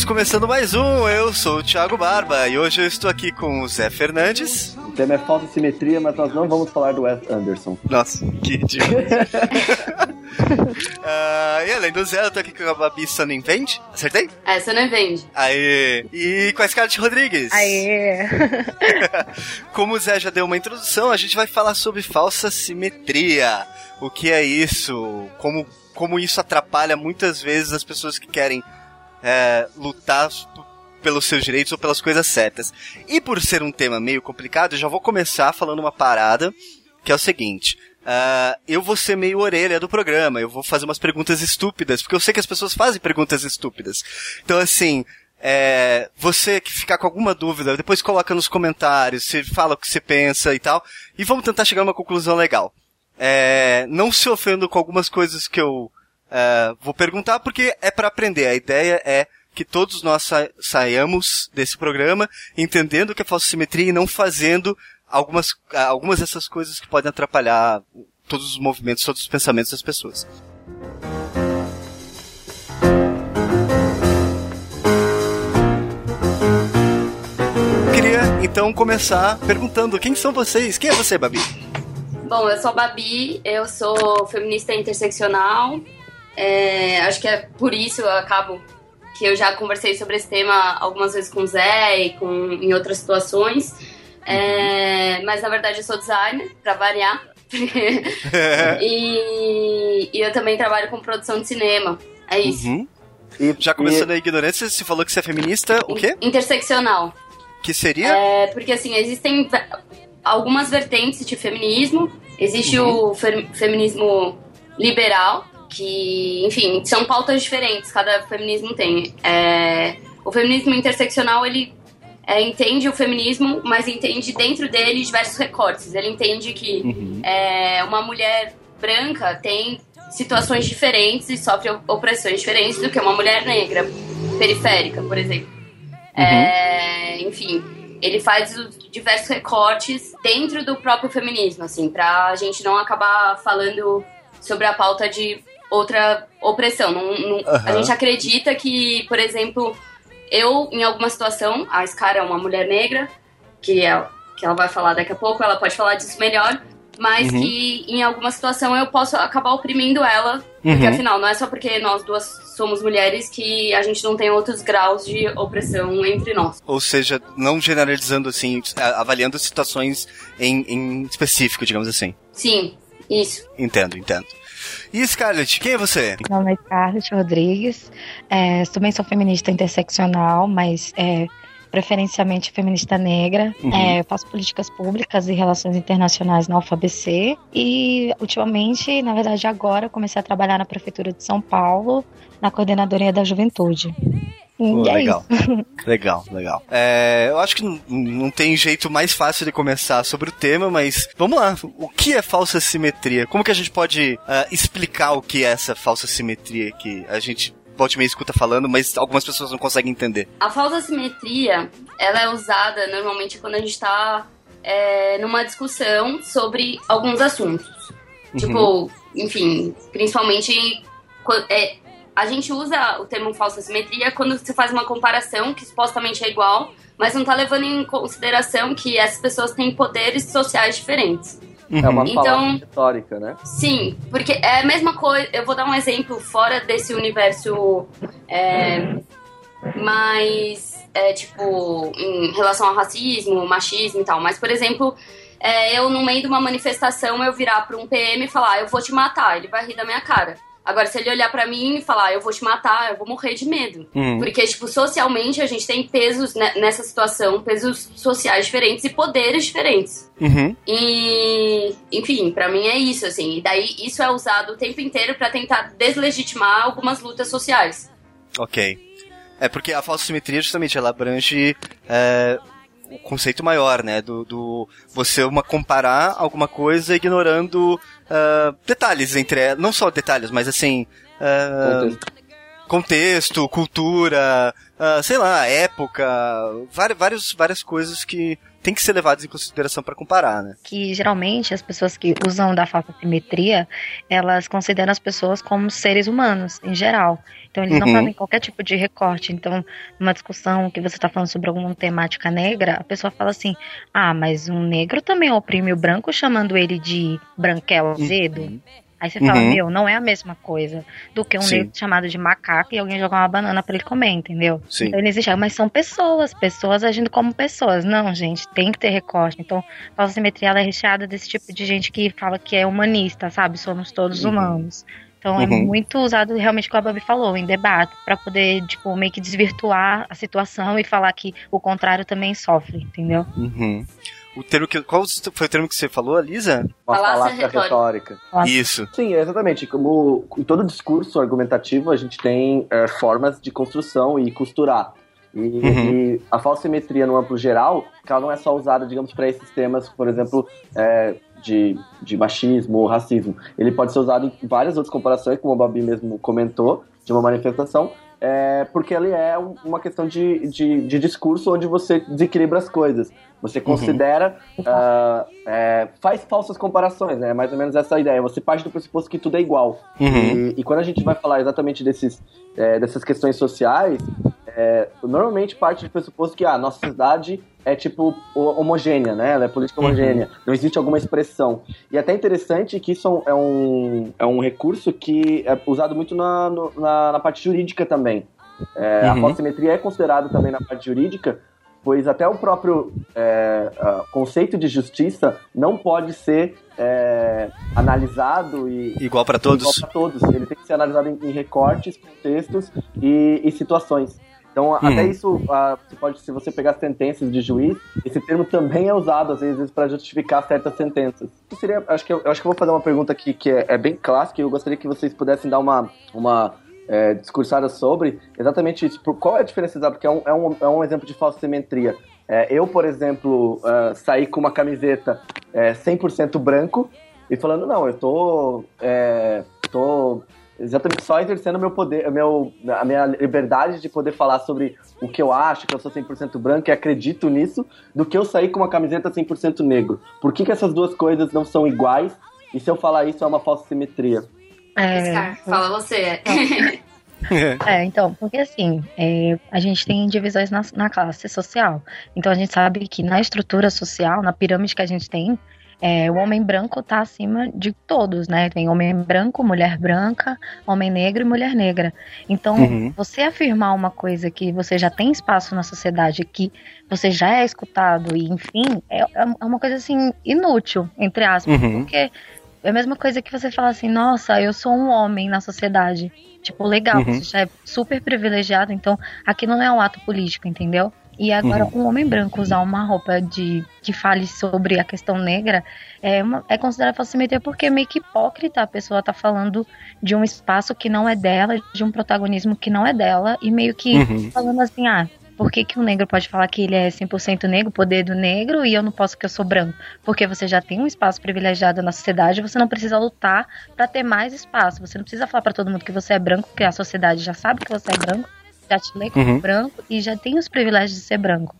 Estamos começando mais um. Eu sou o Thiago Barba e hoje eu estou aqui com o Zé Fernandes. O tema é falta de simetria, mas nós não vamos falar do Wes Anderson. Nossa, que idiota. Ah, e além do Zé, eu tô aqui com a Babi Sanenvende. Acertei? Essa não vende. Aê! E com a Scarlett Rodrigues. Aê! Como o Zé já deu uma introdução, a gente vai falar sobre falsa simetria. O que é isso? Como, como isso atrapalha muitas vezes as pessoas que querem é, lutar pelos seus direitos ou pelas coisas certas. E por ser um tema meio complicado, eu já vou começar falando uma parada, que é o seguinte. ah, eu vou ser meio orelha do programa, eu vou fazer umas perguntas estúpidas, porque eu sei que as pessoas fazem perguntas estúpidas. Então, assim, é, você que ficar com alguma dúvida, depois coloca nos comentários, você fala o que você pensa e tal, e vamos tentar chegar a uma conclusão legal. É, não se ofendo com algumas coisas que eu é, vou perguntar, porque é para aprender. A ideia é que todos nós sa saiamos desse programa entendendo que é falsa simetria e não fazendo algumas, ah, algumas dessas coisas que podem atrapalhar todos os movimentos, todos os pensamentos das pessoas. Queria então começar perguntando quem são vocês? Quem é você, Babi? Bom, eu sou a Babi, eu sou feminista interseccional. É, acho que é por isso eu acabo que eu já conversei sobre esse tema algumas vezes com o Zé e com, em outras situações. É, mas na verdade eu sou designer, pra variar. e, e eu também trabalho com produção de cinema. É isso. Uhum. E, Já começando a ignorância, você falou que você é feminista, o quê? Interseccional. Que seria? É, porque assim, existem algumas vertentes de feminismo. Existe o fe- feminismo liberal, que, enfim, são pautas diferentes, cada feminismo tem. É, o feminismo interseccional, ele é, entende o feminismo, mas entende dentro dele diversos recortes. Ele entende que Uhum. é, uma mulher branca tem situações diferentes e sofre opressões diferentes do que uma mulher negra, periférica, por exemplo. É, enfim, ele faz os diversos recortes dentro do próprio feminismo, assim, pra gente não acabar falando sobre a pauta de outra opressão. Não- não- A Aham. gente acredita que, por exemplo, eu, em alguma situação, a Scar é uma mulher negra, que, é, que ela vai falar daqui a pouco, ela pode falar disso melhor, mas Uhum. que em alguma situação eu posso acabar oprimindo ela, porque Uhum. afinal, não é só porque nós duas somos mulheres que a gente não tem outros graus de opressão entre nós. Ou seja, não generalizando assim, a- avaliando situações em, em específico, digamos assim. Sim, isso. Entendo, entendo. E Scarlett, quem é você? Meu nome é Scarlett Rodrigues. É, também sou feminista interseccional, mas é, preferencialmente feminista negra. Uhum. É, faço políticas públicas e relações internacionais na UFABC. E ultimamente, na verdade agora, comecei a trabalhar na Prefeitura de São Paulo, na Coordenadoria da Juventude. Pô, é legal. isso. Legal, legal. É, eu acho que não, tem jeito mais fácil de começar sobre o tema, mas vamos lá. O que é falsa simetria? Como que a gente pode ah, explicar o que é essa falsa simetria que a gente pode meio escuta falando, mas algumas pessoas não conseguem entender? A falsa simetria, ela é usada normalmente quando a gente tá é, numa discussão sobre alguns assuntos. Tipo, enfim, principalmente é, a gente usa o termo falsa simetria quando você faz uma comparação que supostamente é igual, mas não tá levando em consideração que essas pessoas têm poderes sociais diferentes. É uma Então- palavra retórica, né? Sim, porque é a mesma coisa. Eu vou dar um exemplo fora desse universo é, mais, é, tipo, em relação ao racismo, machismo e tal. Mas, por exemplo, é, eu no meio de uma manifestação eu virar para um PM e falar: "Eu vou te matar", ele vai rir da minha cara. Agora, se ele olhar para mim e falar, eu vou te matar, eu vou morrer de medo. Uhum. Porque, tipo, socialmente a gente tem pesos nessa situação, pesos sociais diferentes e poderes diferentes. Uhum. E, enfim, para mim é isso, assim. E daí isso é usado o tempo inteiro para tentar deslegitimar algumas lutas sociais. Ok. É porque a falsa simetria, justamente, ela abrange é, o conceito maior, né? Do, do você uma comparar alguma coisa ignorando uh, detalhes entre não só detalhes, mas assim uh, Contexto. cultura, uh, sei lá, época, várias, várias coisas que tem que ser levadas em consideração para comparar, né? que geralmente as pessoas que usam da falsa simetria, elas consideram as pessoas como seres humanos, em geral. Então eles não Uhum. fazem qualquer tipo de recorte. Então, numa discussão que você está falando sobre alguma temática negra, a pessoa fala assim: ah, mas um negro também oprime o branco chamando ele de branquelo azedo. Aí você fala, Uhum. meu, não é a mesma coisa do que um Sim. negro chamado de macaco e alguém jogar uma banana pra ele comer, entendeu? Sim. Então eles enxergam, mas são pessoas, pessoas agindo como pessoas. Não, gente, tem que ter recorte. Então, a falsa simetria ela é recheada desse tipo de gente que fala que é humanista, sabe? Somos todos humanos. Então é Uhum. muito usado realmente o que a Babi falou, em debate, pra poder, tipo, meio que desvirtuar a situação e falar que o contrário também sofre, entendeu? Uhum. O termo que, qual foi o termo que você falou, Lisa? Uma Falácia falácia retórica. retórica. Isso. Sim, exatamente. Como em todo discurso argumentativo, a gente tem é, formas de construção e costurar. E, Uhum. e a falsa simetria no amplo geral, que ela não é só usada, digamos, para esses temas, por exemplo, é, de, de machismo ou racismo. Ele pode ser usado em várias outras comparações, como a Babi mesmo comentou, de uma manifestação, é, porque ele é um- uma questão de, de, de discurso onde você desequilibra as coisas. Você considera, ah, é, faz falsas comparações, né? É mais ou menos essa ideia. Você parte do pressuposto que tudo é igual. Uhum. E, e quando a gente vai falar exatamente desses, é, dessas questões sociais, é, normalmente parte do pressuposto que ah, a nossa sociedade é tipo ho- homogênea, né? Ela é política Uhum. homogênea. Não existe alguma expressão. E é até interessante que isso é um, é um recurso que é usado muito na, na, na parte jurídica também. É, A Uhum. falsa simetria é considerada também na parte jurídica, pois até o próprio é, conceito de justiça não pode ser é, analisado e, Igual para igual todos. pra todos. Ele tem que ser analisado em, em recortes, contextos e, e situações. Então, até isso, ah, você pode, se você pegar sentenças de juiz, esse termo também é usado, às vezes, para justificar certas sentenças. Isso seria, acho que eu, eu acho que eu vou fazer uma pergunta aqui que é, é bem clássica e eu gostaria que vocês pudessem dar uma, uma é, discursada sobre exatamente isso. Qual é a diferença exata? Porque é um, é um, é um exemplo de falsa simetria. É, eu, por exemplo, ah, sair com uma camiseta é, 100% branco e falando, não, eu tô, é, tô exatamente só exercendo meu poder, meu, a minha liberdade de poder falar sobre o que eu acho, que eu sou 100% branco e acredito nisso, do que eu sair com uma camiseta 100% negro. Por que, que essas duas coisas não são iguais? E se eu falar isso é uma falsa simetria? Oscar, fala você. É, então, porque assim, é, a gente tem divisões na, na classe social. Então a gente sabe que na estrutura social, na pirâmide que a gente tem, é, o homem branco tá acima de todos, né? Tem homem branco, mulher branca, homem negro e mulher negra. Então, Uhum. você afirmar uma coisa que você já tem espaço na sociedade, que você já é escutado, e enfim, é, é uma coisa assim, inútil, entre aspas, Uhum. porque é a mesma coisa que você fala assim, nossa, eu sou um homem na sociedade. Tipo, legal, Uhum. você já é super privilegiado, então aquilo não é um ato político, entendeu? E agora, um homem branco usar uma roupa de que fale sobre a questão negra é, uma, é considerado falsa simetria porque é meio que hipócrita. A pessoa tá falando de um espaço que não é dela, de um protagonismo que não é dela, e meio que Uhum. falando assim, ah, por que, que um negro pode falar que ele é 100% negro, poder do negro, e eu não posso que eu sou branco? Porque você já tem um espaço privilegiado na sociedade, você não precisa lutar pra ter mais espaço. Você não precisa falar pra todo mundo que você é branco, porque a sociedade já sabe que você é branco, já te lê como Uhum. branco e já tem os privilégios de ser branco.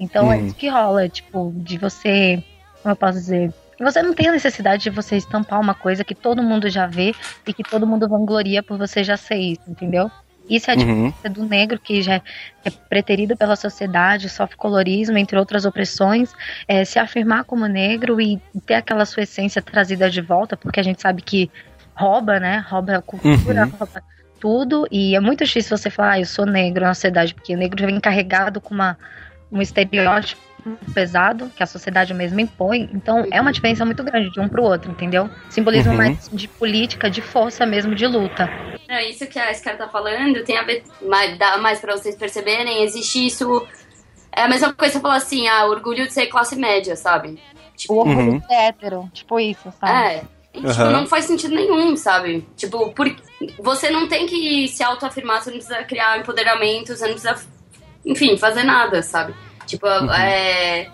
Então é Uhum. isso que rola, tipo, de você, como eu posso dizer, você não tem a necessidade de você estampar uma coisa que todo mundo já vê e que todo mundo vangloria por você já ser isso, entendeu? Isso é a Uhum. diferença do negro que já é preterido pela sociedade, sofre colorismo, entre outras opressões, é, se afirmar como negro e ter aquela sua essência trazida de volta, porque a gente sabe que rouba, né? Rouba a cultura, Uhum. rouba tudo, e é muito difícil você falar, ah, eu sou negro na sociedade, porque o negro já vem carregado com uma, um estereótipo pesado que a sociedade mesmo impõe. Então é uma diferença muito grande de um pro outro, entendeu? Simbolismo uhum. mais de política, de força mesmo, de luta. É isso que a Scar tá falando tem a ver, mais, dá mais pra vocês perceberem, existe isso. É a mesma coisa que falar assim, ah, orgulho de ser classe média, sabe? Tipo, o orgulho uhum. de hétero, tipo isso, sabe? É. E, tipo, uhum. não faz sentido nenhum, sabe? Tipo, por... você não tem que se autoafirmar, você não precisa criar empoderamento, você não precisa, enfim, fazer nada, sabe? Tipo, uhum. é,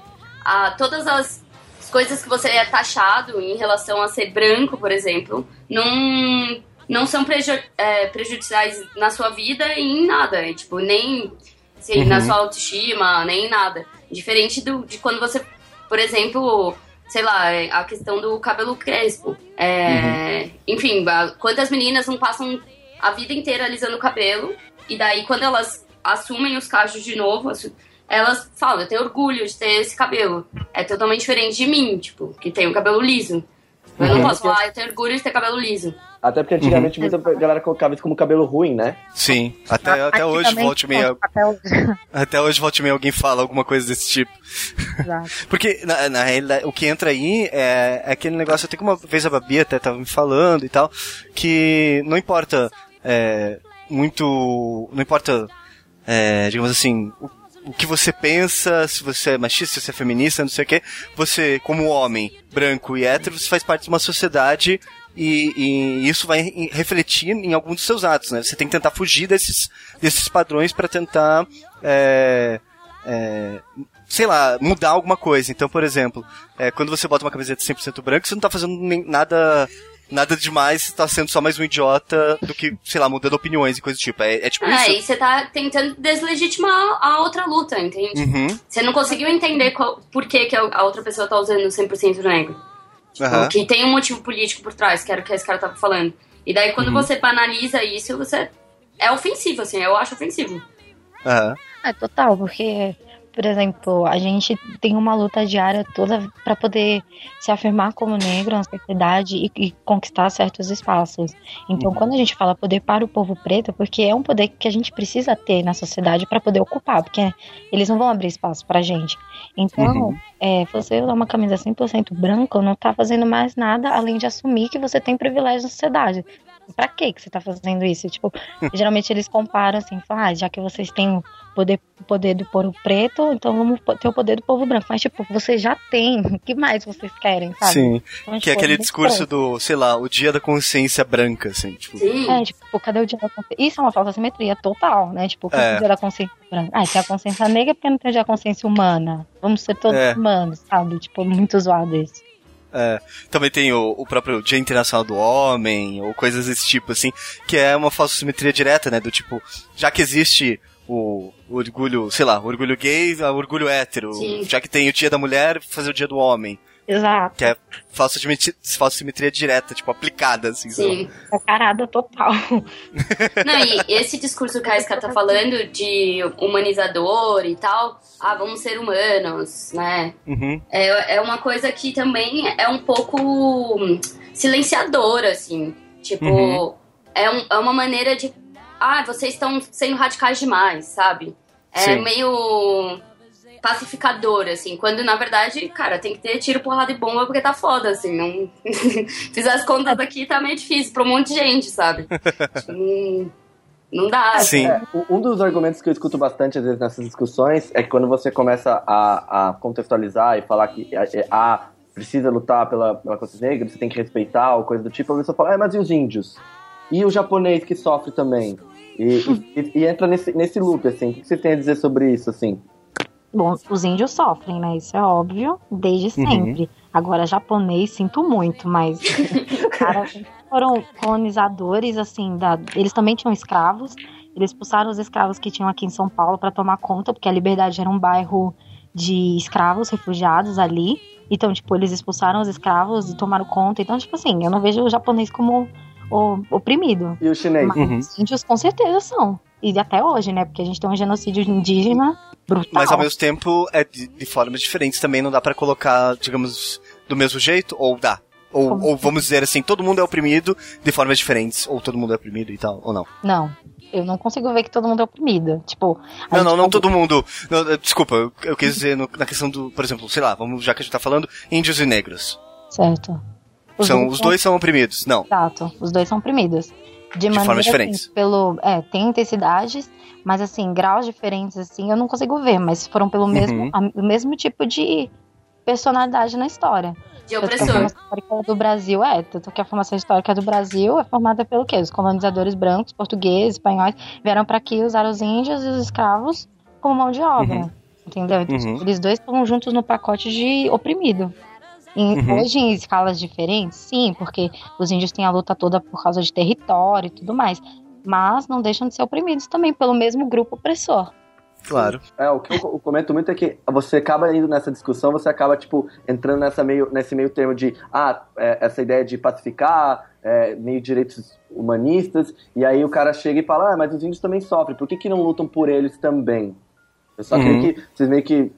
a, todas as coisas que você é taxado em relação a ser branco, por exemplo, não, não são preju é, prejudiciais na sua vida e em nada. E, tipo, nem assim, uhum. na sua autoestima, nem em nada. Diferente do, de quando você, por exemplo sei lá, é, a questão do cabelo crespo. É, uhum. Enfim, quantas meninas não passam a vida inteira alisando o cabelo e daí quando elas assumem os cachos de novo, elas falam, eu tenho orgulho de ter esse cabelo. É totalmente diferente de mim, tipo, que tem o cabelo liso. Eu não uhum. posso falar, ah, eu tenho orgulho de ter cabelo liso. Até porque antigamente uhum. muita galera colocava isso como cabelo ruim, né? Sim, até, até hoje volte meio. Até hoje. até hoje volte meio alguém fala alguma coisa desse tipo. Exato. porque, na, na realidade, o que entra aí é, é aquele negócio, até que uma vez a Babi até tava me falando e tal, que não importa é, muito. Não importa, é, digamos assim, o o que você pensa, se você é machista, se você é feminista, não sei o que, você, como homem, branco e hétero, você faz parte de uma sociedade e, e, isso vai refletir em algum dos seus atos, né? Você tem que tentar fugir desses, desses padrões para tentar, é, é, sei lá, mudar alguma coisa. Então, por exemplo, é, quando você bota uma camiseta 100% branca, você não tá fazendo nem, nada nada demais, você tá sendo só mais um idiota do que, sei lá, mudando opiniões e coisa do tipo. É, é tipo é, isso. É, e você tá tentando deslegitimar a outra luta, entende? Uhum. Você não conseguiu entender qual, por que, que a outra pessoa tá usando 100% negro. Tipo, uhum. Que tem um motivo político por trás, que era o que esse cara tava falando. E daí quando uhum. você banaliza isso, você. É ofensivo, assim, eu acho ofensivo. Uhum. É total, porque por exemplo, a gente tem uma luta diária toda para poder se afirmar como negro na sociedade e, e conquistar certos espaços. Então, uhum. quando a gente fala poder para o povo preto, é porque é um poder que a gente precisa ter na sociedade para poder ocupar, porque eles não vão abrir espaço para gente. Então, uhum. é, você usar uma camisa 100% branca não tá fazendo mais nada além de assumir que você tem privilégio na sociedade pra que que você tá fazendo isso? Tipo, geralmente eles comparam assim, falam, ah, já que vocês têm o poder, poder do povo preto, então vamos ter o poder do povo branco. Mas, tipo, vocês já têm, o que mais vocês querem, sabe? Sim, então, que é tipo, aquele discurso do, sei lá, o dia da consciência branca, assim, tipo. Sim. É, tipo, cadê o dia da consciência? Isso é uma falsa simetria total, né? Tipo, cadê é. o dia da consciência branca? Ah, tem a consciência negra porque não tem da consciência humana. Vamos ser todos é. humanos, sabe? Tipo, muito zoado isso. É, também tem o, o, próprio Dia Internacional do Homem, ou coisas desse tipo, assim, que é uma falsa simetria direta, né? Do tipo, já que existe o, o orgulho, sei lá, o orgulho gay, o orgulho hétero, Sim. já que tem o Dia da Mulher, fazer o Dia do Homem. Exato. Que é falsa, falsa simetria direta, tipo, aplicada, assim. Sim. É carada total. Não, e esse discurso que a Iska tá falando de humanizador e tal, ah, vamos ser humanos, né? Uhum. É, é uma coisa que também é um pouco silenciadora, assim. Tipo, uhum. é, um, é uma maneira de. Ah, vocês estão sendo radicais demais, sabe? É Sim. meio pacificador, assim, quando na verdade, cara, tem que ter tiro, porrada e bomba porque tá foda, assim, não... Fiz as contas aqui, tá meio difícil pra um monte de gente, sabe? não... dá. Sim. É, um dos argumentos que eu escuto bastante, às vezes, nessas discussões, é que quando você começa a, a contextualizar e falar que a, é, a precisa lutar pela, pela consciência negra, você tem que respeitar, ou coisa do tipo, a pessoa fala, ah, mas e os índios? E o japonês que sofre também? E, e, e, entra nesse, nesse loop, assim. O que você tem a dizer sobre isso, assim? Bom, os índios sofrem, né? Isso é óbvio, desde uhum. sempre. Uhum. Agora, japonês, sinto muito, mas. cara, foram colonizadores, assim, da... eles também tinham escravos. Eles expulsaram os escravos que tinham aqui em São Paulo para tomar conta, porque a Liberdade era um bairro de escravos refugiados ali. Então, tipo, eles expulsaram os escravos e tomaram conta. Então, tipo assim, eu não vejo o japonês como oprimido. E o chinês? Mas uhum. os índios com certeza são. E até hoje, né? Porque a gente tem um genocídio indígena brutal. Mas ao mesmo tempo é de, de formas diferentes também, não dá para colocar, digamos, do mesmo jeito, ou dá? Ou, ou vamos dizer assim, todo mundo é oprimido de formas diferentes, ou todo mundo é oprimido e tal, ou não? Não. Eu não consigo ver que todo mundo é oprimido. Tipo. Não, não, não todo mundo. Não, desculpa, eu, eu quis dizer no, na questão do, por exemplo, sei lá, vamos, já que a gente tá falando, índios e negros. Certo. Os são, os dois são oprimidos, não. Exato, os dois são oprimidos. De, de maneira, formas diferentes. Assim, pelo, é, tem intensidades, mas assim, graus diferentes, assim, eu não consigo ver, mas foram pelo uhum. mesmo, a, o mesmo tipo de personalidade na história. De opressor. A formação histórica do Brasil é, tanto que a formação histórica do Brasil é formada pelo quê? Os colonizadores brancos, portugueses, espanhóis, vieram para aqui usar os índios e os escravos como mão de obra. Uhum. Entendeu? Então, uhum. eles dois estão juntos no pacote de oprimido. E uhum. Hoje, em escalas diferentes, sim, porque os índios têm a luta toda por causa de território e tudo mais. Mas não deixam de ser oprimidos também pelo mesmo grupo opressor. Claro. É, o que eu comento muito é que você acaba indo nessa discussão, você acaba, tipo, entrando nessa meio, nesse meio termo de, ah, é, essa ideia de pacificar, é, meio direitos humanistas, e aí o cara chega e fala, ah, mas os índios também sofrem, por que, que não lutam por eles também? Eu só uhum. queria que vocês meio que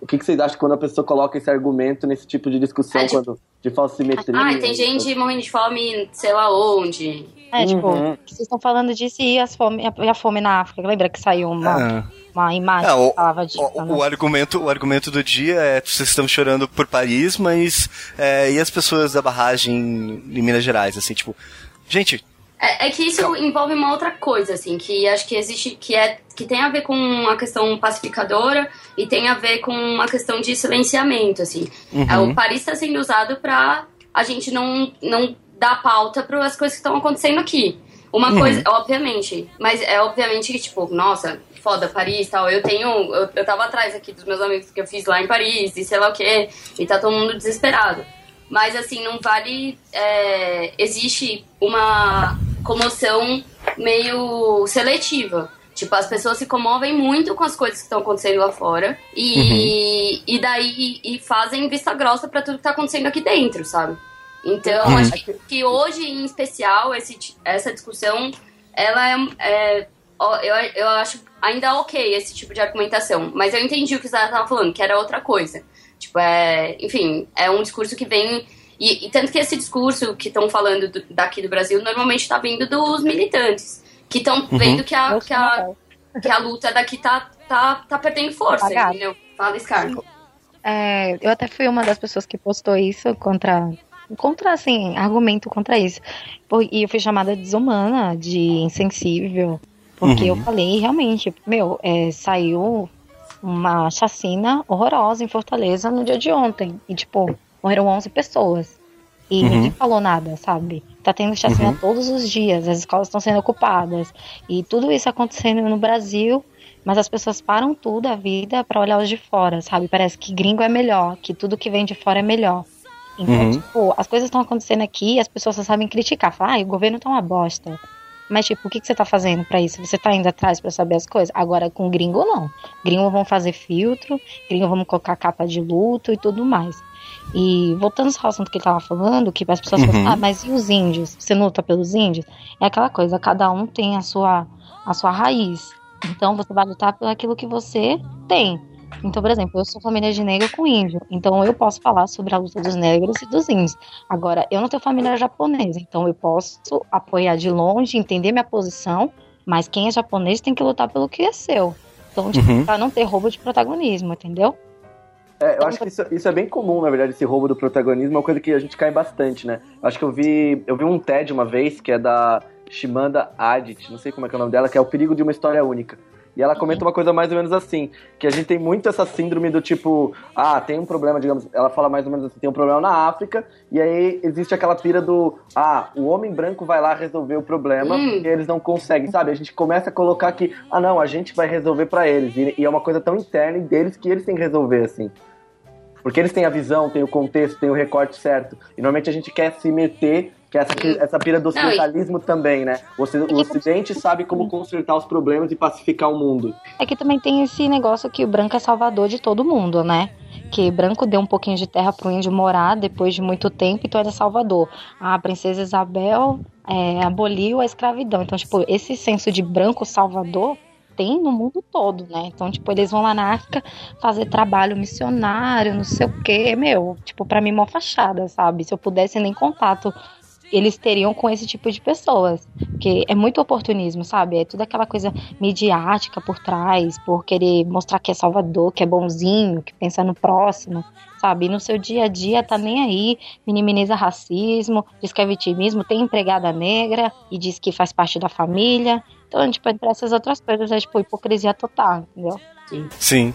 o que, que, vocês acham quando a pessoa coloca esse argumento nesse tipo de discussão é, tipo, quando, de falsimetria? Ah, tem gente morrendo de fome, sei lá onde. É, tipo, uhum. vocês estão falando disso e as fome, a, fome na África. Lembra que saiu uma, ah. uma imagem ah, que falava disso? O, né? o, argumento, o argumento do dia é vocês estão chorando por Paris, mas é, e as pessoas da barragem em Minas Gerais, assim, tipo, gente, é, é, que isso envolve uma outra coisa, assim, que acho que existe, que é que tem a ver com a questão pacificadora e tem a ver com uma questão de silenciamento, assim. Uhum. É, o Paris está sendo usado para a gente não, não dar pauta para as coisas que estão acontecendo aqui. Uma uhum. coisa, obviamente, mas é obviamente que, tipo, nossa, foda, Paris tal. Eu tenho. Eu, eu tava atrás aqui dos meus amigos que eu fiz lá em Paris e sei lá o que, e tá todo mundo desesperado. Mas assim, não vale. É, existe uma comoção meio seletiva. Tipo, as pessoas se comovem muito com as coisas que estão acontecendo lá fora. E, uhum. e daí e fazem vista grossa para tudo que tá acontecendo aqui dentro, sabe? Então, uhum. acho que, que, hoje, em especial, esse, essa discussão, ela é, é eu, eu acho ainda ok esse tipo de argumentação. Mas eu entendi o que você estava falando, que era outra coisa. Tipo, é, enfim, é um discurso que vem e, e tanto que esse discurso que estão falando do, daqui do Brasil normalmente está vindo dos militantes, que estão uhum. vendo que a, que, a, que a luta daqui tá, tá, tá perdendo força, Apagado. entendeu? Fala, Scar. É, eu até fui uma das pessoas que postou isso contra contra, assim, argumento contra isso. E eu fui chamada de desumana, de insensível, porque uhum. eu falei, realmente, meu, é, saiu uma chacina horrorosa em Fortaleza no dia de ontem. E, tipo, morreram 11 pessoas. E uhum. ninguém falou nada, sabe? Tá tendo chacina uhum. todos os dias, as escolas estão sendo ocupadas. E tudo isso acontecendo no Brasil, mas as pessoas param tudo a vida para olhar os de fora, sabe? Parece que gringo é melhor, que tudo que vem de fora é melhor. Então, uhum. tipo, as coisas estão acontecendo aqui e as pessoas só sabem criticar. Falar, ah, o governo tá uma bosta. Mas, tipo, o que, que você tá fazendo para isso? Você tá indo atrás para saber as coisas? Agora, com gringo, não. Gringo vão fazer filtro, gringo vão colocar capa de luto e tudo mais. E voltando ao assunto que ele estava falando, que as pessoas uhum. falam, ah, mas e os índios? Você luta pelos índios? É aquela coisa, cada um tem a sua, a sua raiz. Então você vai lutar pelo aquilo que você tem. Então, por exemplo, eu sou família de negro com índio, então eu posso falar sobre a luta dos negros e dos índios. Agora, eu não tenho família japonesa, então eu posso apoiar de longe, entender minha posição, mas quem é japonês tem que lutar pelo que é seu. Então, tipo, uhum. pra não ter roubo de protagonismo, entendeu? É, eu acho que isso, isso, é bem comum, na verdade, esse roubo do protagonismo, é uma coisa que a gente cai bastante, né? Acho que eu vi, eu vi um TED uma vez, que é da Shimanda Adit, não sei como é que é o nome dela, que é O Perigo de uma História Única. E ela comenta uma coisa mais ou menos assim, que a gente tem muito essa síndrome do tipo, ah, tem um problema, digamos, ela fala mais ou menos assim, tem um problema na África, e aí existe aquela pira do, ah, o homem branco vai lá resolver o problema, hum. e eles não conseguem, sabe? A gente começa a colocar que, ah, não, a gente vai resolver para eles, e, e, é uma coisa tão interna deles que eles têm que resolver, assim. Porque eles têm a visão, têm o contexto, têm o recorte certo. E normalmente a gente quer se meter, que é essa, essa pira do ocidentalismo também, né? O, o Ocidente sabe como consertar os problemas e pacificar o mundo. É que também tem esse negócio que o branco é salvador de todo mundo, né? que branco deu um pouquinho de terra para o índio morar depois de muito tempo, então ele é salvador. A princesa Isabel é, aboliu a escravidão. Então, tipo, esse senso de branco salvador tem no mundo todo, né? Então, tipo, eles vão lá na África fazer trabalho missionário, não sei o quê, meu, tipo, pra mim, mó fachada, sabe? Se eu pudesse nem contato eles teriam com esse tipo de pessoas. Porque é muito oportunismo, sabe? É toda aquela coisa midiática por trás, por querer mostrar que é salvador, que é bonzinho, que pensa no próximo, sabe? E no seu dia a dia tá nem aí, minimiza racismo, diz que é vitimismo, tem empregada negra e diz que faz parte da família. Então, tipo, entre essas outras coisas é tipo hipocrisia total, entendeu? Sim. Sim.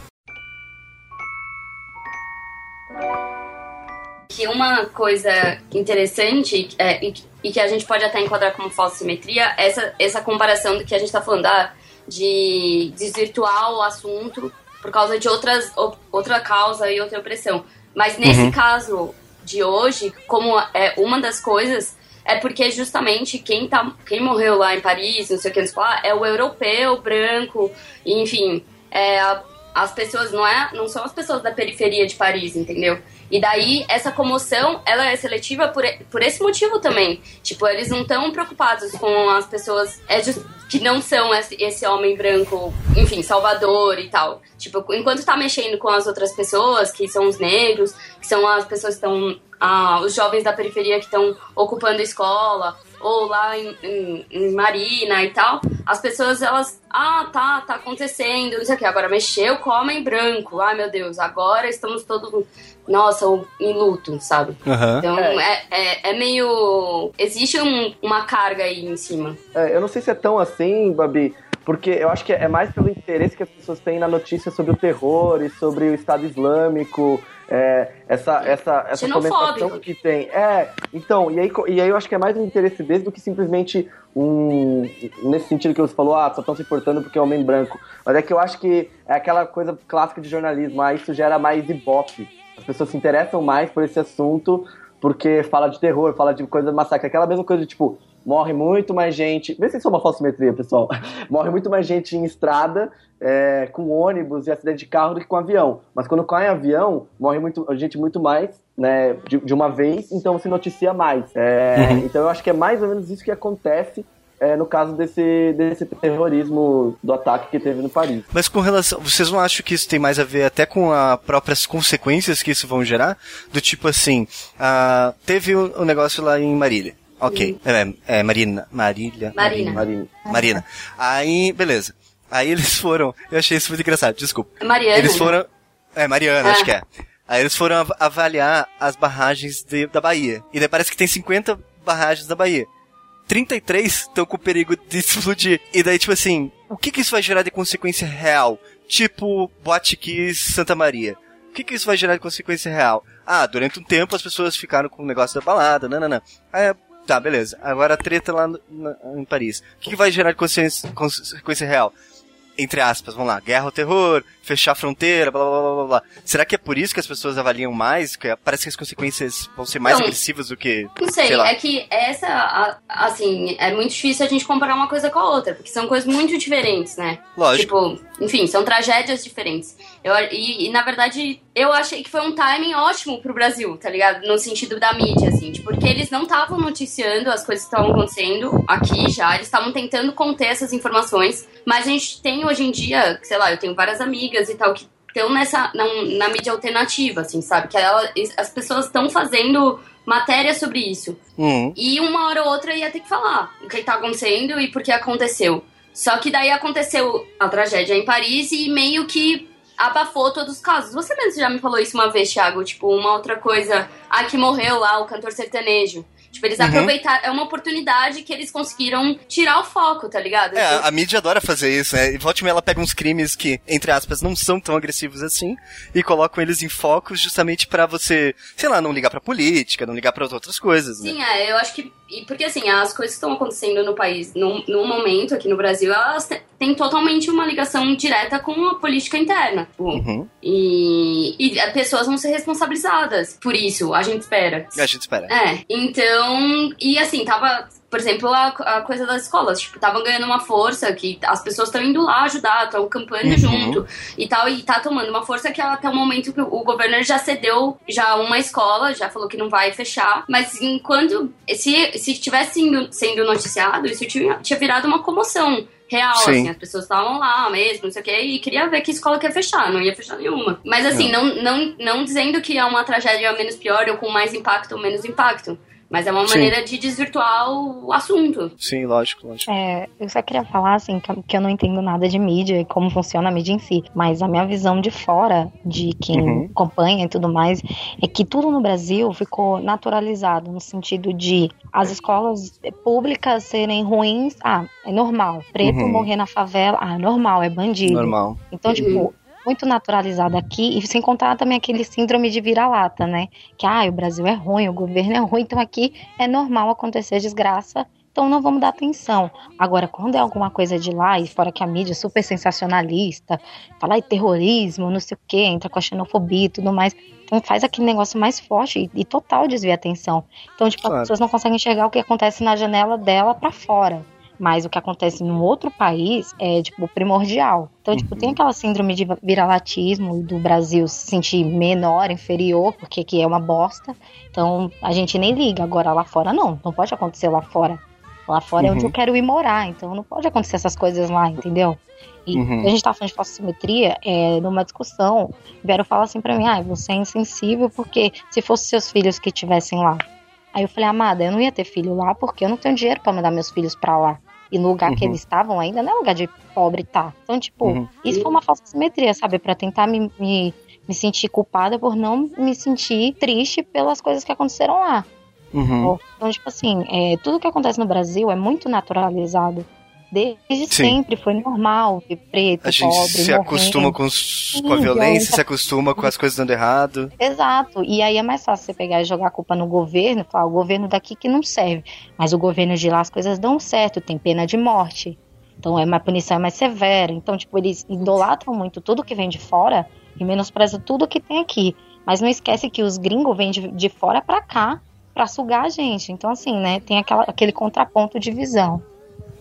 Que uma coisa interessante é, e, e, que a gente pode até enquadrar como falsa simetria é essa, essa comparação do que a gente está falando ah, de desvirtuar o assunto por causa de outras, outra causa e outra opressão. Mas nesse uhum. caso de hoje, como é uma das coisas, é porque justamente quem, tá, quem morreu lá em Paris, não sei o que falam, é o europeu, branco, enfim, é, as pessoas não, é, não são as pessoas da periferia de Paris, entendeu? E daí, essa comoção, ela é seletiva por, por esse motivo também. Tipo, eles não estão preocupados com as pessoas é que não são esse, esse, homem branco, enfim, salvador e tal. Tipo, enquanto tá mexendo com as outras pessoas, que são os negros, que são as pessoas que estão... Ah, os jovens da periferia que estão ocupando escola, ou lá em, em, em, Marina e tal, as pessoas, elas, ah, tá, tá acontecendo, não sei o que, agora mexeu com homem branco, ai meu Deus, agora estamos todos, nossa, em luto, sabe? Uhum. Então é. É, é, meio. Existe um, uma carga aí em cima. É, eu não sei se é tão assim, Babi. Porque eu acho que é mais pelo interesse que as pessoas têm na notícia sobre o terror e sobre o Estado Islâmico é, essa essa essa comentação que tem. É, então, e aí, e aí eu acho que é mais um interesse desse do que simplesmente um. Nesse sentido que você falou, ah, só estão se importando porque é homem branco. Mas é que eu acho que é aquela coisa clássica de jornalismo, ah, isso gera mais ibope. As pessoas se interessam mais por esse assunto porque fala de terror, fala de coisa massacre. Aquela mesma coisa de tipo, morre muito mais gente. Vê se isso é uma falsimetria, pessoal. morre muito mais gente em estrada, é, com ônibus e acidente de carro do que com avião. Mas quando cai em avião, morre muito, gente muito mais, né, de, de uma vez, então se noticia mais. É, uhum. Então eu acho que é mais ou menos isso que acontece é, no caso desse, desse terrorismo do ataque que teve no Paris. Mas com relação. Vocês não acham que isso tem mais a ver até com as próprias consequências que isso vão gerar? Do tipo assim, uh, teve o um, um negócio lá em Marília. Ok. É, é, Marina. Marília. Marina. Marina. Marina. Aí, beleza. Aí eles foram. Eu achei isso muito engraçado, desculpa. Mariana. Eles foram. É, Mariana, ah. acho que é. Aí eles foram avaliar as barragens de, da Bahia. E daí parece que tem 50 barragens da Bahia. 33 estão com perigo de explodir. E daí, tipo assim, o que, que isso vai gerar de consequência real? Tipo, Boate Kiss Santa Maria. O que, que isso vai gerar de consequência real? Ah, durante um tempo as pessoas ficaram com o negócio da balada, nananã. Aí Tá, beleza. Agora a treta lá no, na, em Paris. O que, que vai gerar de consequência, consequência real? Entre aspas, vamos lá, guerra ao terror, fechar a fronteira, blá blá blá blá blá. Será que é por isso que as pessoas avaliam mais? Que parece que as consequências vão ser mais não, agressivas do que. Não sei, sei é que essa, assim, é muito difícil a gente comparar uma coisa com a outra, porque são coisas muito diferentes, né? Lógico. Tipo, enfim, são tragédias diferentes. Eu, e, e, na verdade, eu achei que foi um timing ótimo pro Brasil, tá ligado? No sentido da mídia, assim, tipo, porque eles não estavam noticiando as coisas que estavam acontecendo aqui já, eles estavam tentando conter essas informações, mas a gente tem hoje em dia, sei lá, eu tenho várias amigas e tal que estão nessa na, na, mídia alternativa, assim, sabe? Que ela, as pessoas estão fazendo matéria sobre isso. Uhum. E uma hora ou outra ia ter que falar o que tá acontecendo e por que aconteceu. Só que daí aconteceu a tragédia em Paris e meio que abafou todos os casos. Você mesmo já me falou isso uma vez, Thiago. Tipo, uma outra coisa. Ah, que morreu lá, o cantor sertanejo. Tipo, eles uhum. aproveitaram. É uma oportunidade que eles conseguiram tirar o foco, tá ligado? É, a mídia adora fazer isso, né? E volte ela pega uns crimes que, entre aspas, não são tão agressivos assim e colocam eles em foco justamente para você, sei lá, não ligar pra política, não ligar para outras coisas, né? Sim, é, eu acho que. E porque assim, as coisas que estão acontecendo no país, no, no momento aqui no Brasil, elas têm totalmente uma ligação direta com a política interna. Tipo, uhum. E, e pessoas vão ser responsabilizadas por isso, a gente espera. A gente espera. É, então então, e assim, tava, por exemplo, a, a coisa das escolas, tipo, estavam ganhando uma força que as pessoas estão indo lá ajudar, estão campando uhum. junto e tal, e tá tomando uma força que até o momento que o governo já cedeu já uma escola, já falou que não vai fechar, mas enquanto, se, se tivesse sendo, noticiado, isso tinha, tinha virado uma comoção real, Sim. assim, as pessoas estavam lá mesmo, não sei o que, e queria ver que escola que ia fechar, não ia fechar nenhuma. Mas assim, não, não, não dizendo que é uma tragédia menos pior ou com mais impacto ou menos impacto. Mas é uma Sim. maneira de desvirtuar o assunto. Sim, lógico, lógico. É, eu só queria falar assim que eu- não entendo nada de mídia e como funciona a mídia em si, mas a minha visão de fora, de quem Uhum. acompanha e tudo mais, é que tudo no Brasil ficou naturalizado no sentido de as escolas públicas serem ruins, ah, é normal. Preto Uhum. morrer na favela, ah, é normal, é bandido. Normal. Então, tipo, muito naturalizado aqui, e sem contar também aquele síndrome de vira-lata, né? Que, ah, o Brasil é ruim, o governo é ruim, então aqui é normal acontecer desgraça, então não vamos dar atenção. Agora, quando é alguma coisa de lá, e fora que a mídia é super sensacionalista, fala em terrorismo, não sei o quê, entra com a xenofobia e tudo mais, então faz aquele negócio mais forte e, e total desvia a atenção. Então, tipo, Claro. as pessoas não conseguem enxergar o que acontece na janela dela pra fora. Mas o que acontece num outro país é, tipo, primordial. Então, tipo, tem aquela síndrome de viralatismo do Brasil se sentir menor, inferior, porque aqui é uma bosta. Então, a gente nem liga. Agora, lá fora, não. Não pode acontecer lá fora. Lá fora é onde Uhum. eu quero ir morar. Então, não pode acontecer essas coisas lá, entendeu? E Uhum. a gente tá falando de falsimetria, é, numa discussão, vieram falar assim pra mim, ah, você é insensível porque se fossem seus filhos que estivessem lá. Aí eu falei, amada, eu não ia ter filho lá porque eu não tenho dinheiro pra mandar meus filhos pra lá. E no lugar que Uhum. eles estavam ainda não é lugar de pobre, tá? Então, tipo, Uhum. isso foi uma falsa simetria, sabe? Pra tentar me, me, me sentir culpada por não me sentir triste pelas coisas que aconteceram lá. Uhum. Então, tipo assim, é, tudo que acontece no Brasil é muito naturalizado. Desde Sim. sempre foi normal ver preto, A gente pobre, se morrendo. acostuma com, os- com a Sim, violência, violência. se acostuma com as coisas dando errado. Exato. E aí é mais fácil você pegar e jogar a culpa no governo, falar o governo daqui que não serve. Mas o governo de lá as coisas dão certo, tem pena de morte. Então é uma punição é mais severa. Então, tipo, eles idolatram muito tudo que vem de fora e menosprezam tudo que tem aqui. Mas não esquece que os gringos vêm de, de fora pra cá pra sugar a gente. Então, assim, né, tem aquela, aquele contraponto de visão.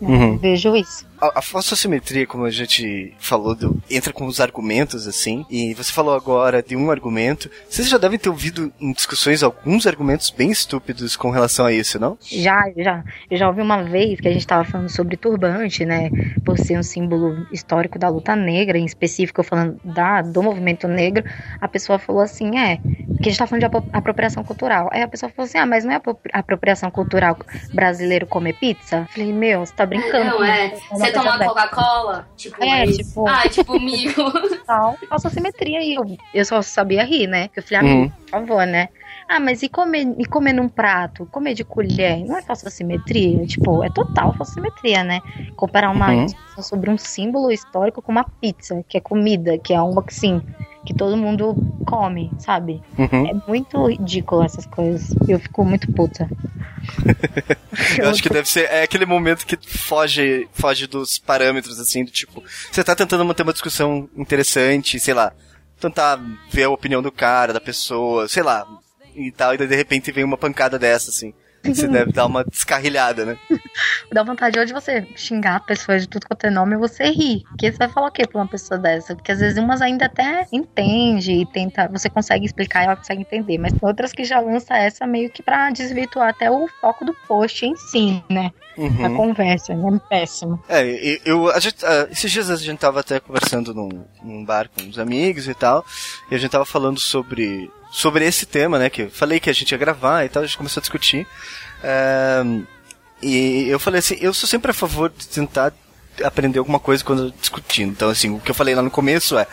Né? Uhum. Vejo isso. A, a falsa simetria, como a gente falou, do- entra com os argumentos, assim, e você falou agora de um argumento. Vocês já devem ter ouvido em discussões alguns argumentos bem estúpidos com relação a isso, não? Já, já. Eu já ouvi uma vez que a gente estava falando sobre turbante, né? Por ser um símbolo histórico da luta negra, em específico falando da, do movimento negro. A pessoa falou assim: é, que a gente tá falando de apro- apropriação cultural. Aí a pessoa falou assim: ah, mas não é apro- apropriação cultural brasileiro comer pizza? Falei, meu, você tá brincando. Não, é. Você coisa tomar. Coca-Cola, tipo, É, mas- tipo- Ah, tipo mico. tal, falsa simetria. E eu, eu só sabia rir, né? Porque eu falei, Uhum. amigo, por favor, né? Ah, mas e comer, e comer num prato? Comer de colher? Não é falsa simetria? Tipo, é total falsa simetria, né? Comparar uma Uhum. discussão sobre um símbolo histórico com uma pizza, que é comida, que é uma que sim, que todo mundo come, sabe? Uhum. É muito ridículo essas coisas. Eu fico muito puta. Eu acho que deve ser é aquele momento que foge, foge dos parâmetros, assim, do tipo, você tá tentando manter uma discussão interessante, sei lá, tentar ver a opinião do cara, da pessoa, sei lá, e tal, e daí de repente vem uma pancada dessa, assim. Você deve dar uma descarrilhada, né? Dá vontade hoje você xingar a pessoa de tudo quanto é nome e você rir. Porque você vai falar o quê pra uma pessoa dessa? Porque às vezes umas ainda até entende e tenta, você consegue explicar e ela consegue entender. Mas tem outras que já lança essa meio que pra desvirtuar até o foco do post em si, né? A Uhum. conversa, né? Péssimo. É, eu, a gente, ah, esses dias a gente tava até conversando num, num bar com uns amigos e tal, e a gente tava falando sobre, sobre esse tema, né, que eu falei que a gente ia gravar e tal, a gente começou a discutir, Ahn, e eu falei assim, eu sou sempre a favor de tentar aprender alguma coisa quando discutindo, então assim, o que eu falei lá no começo é,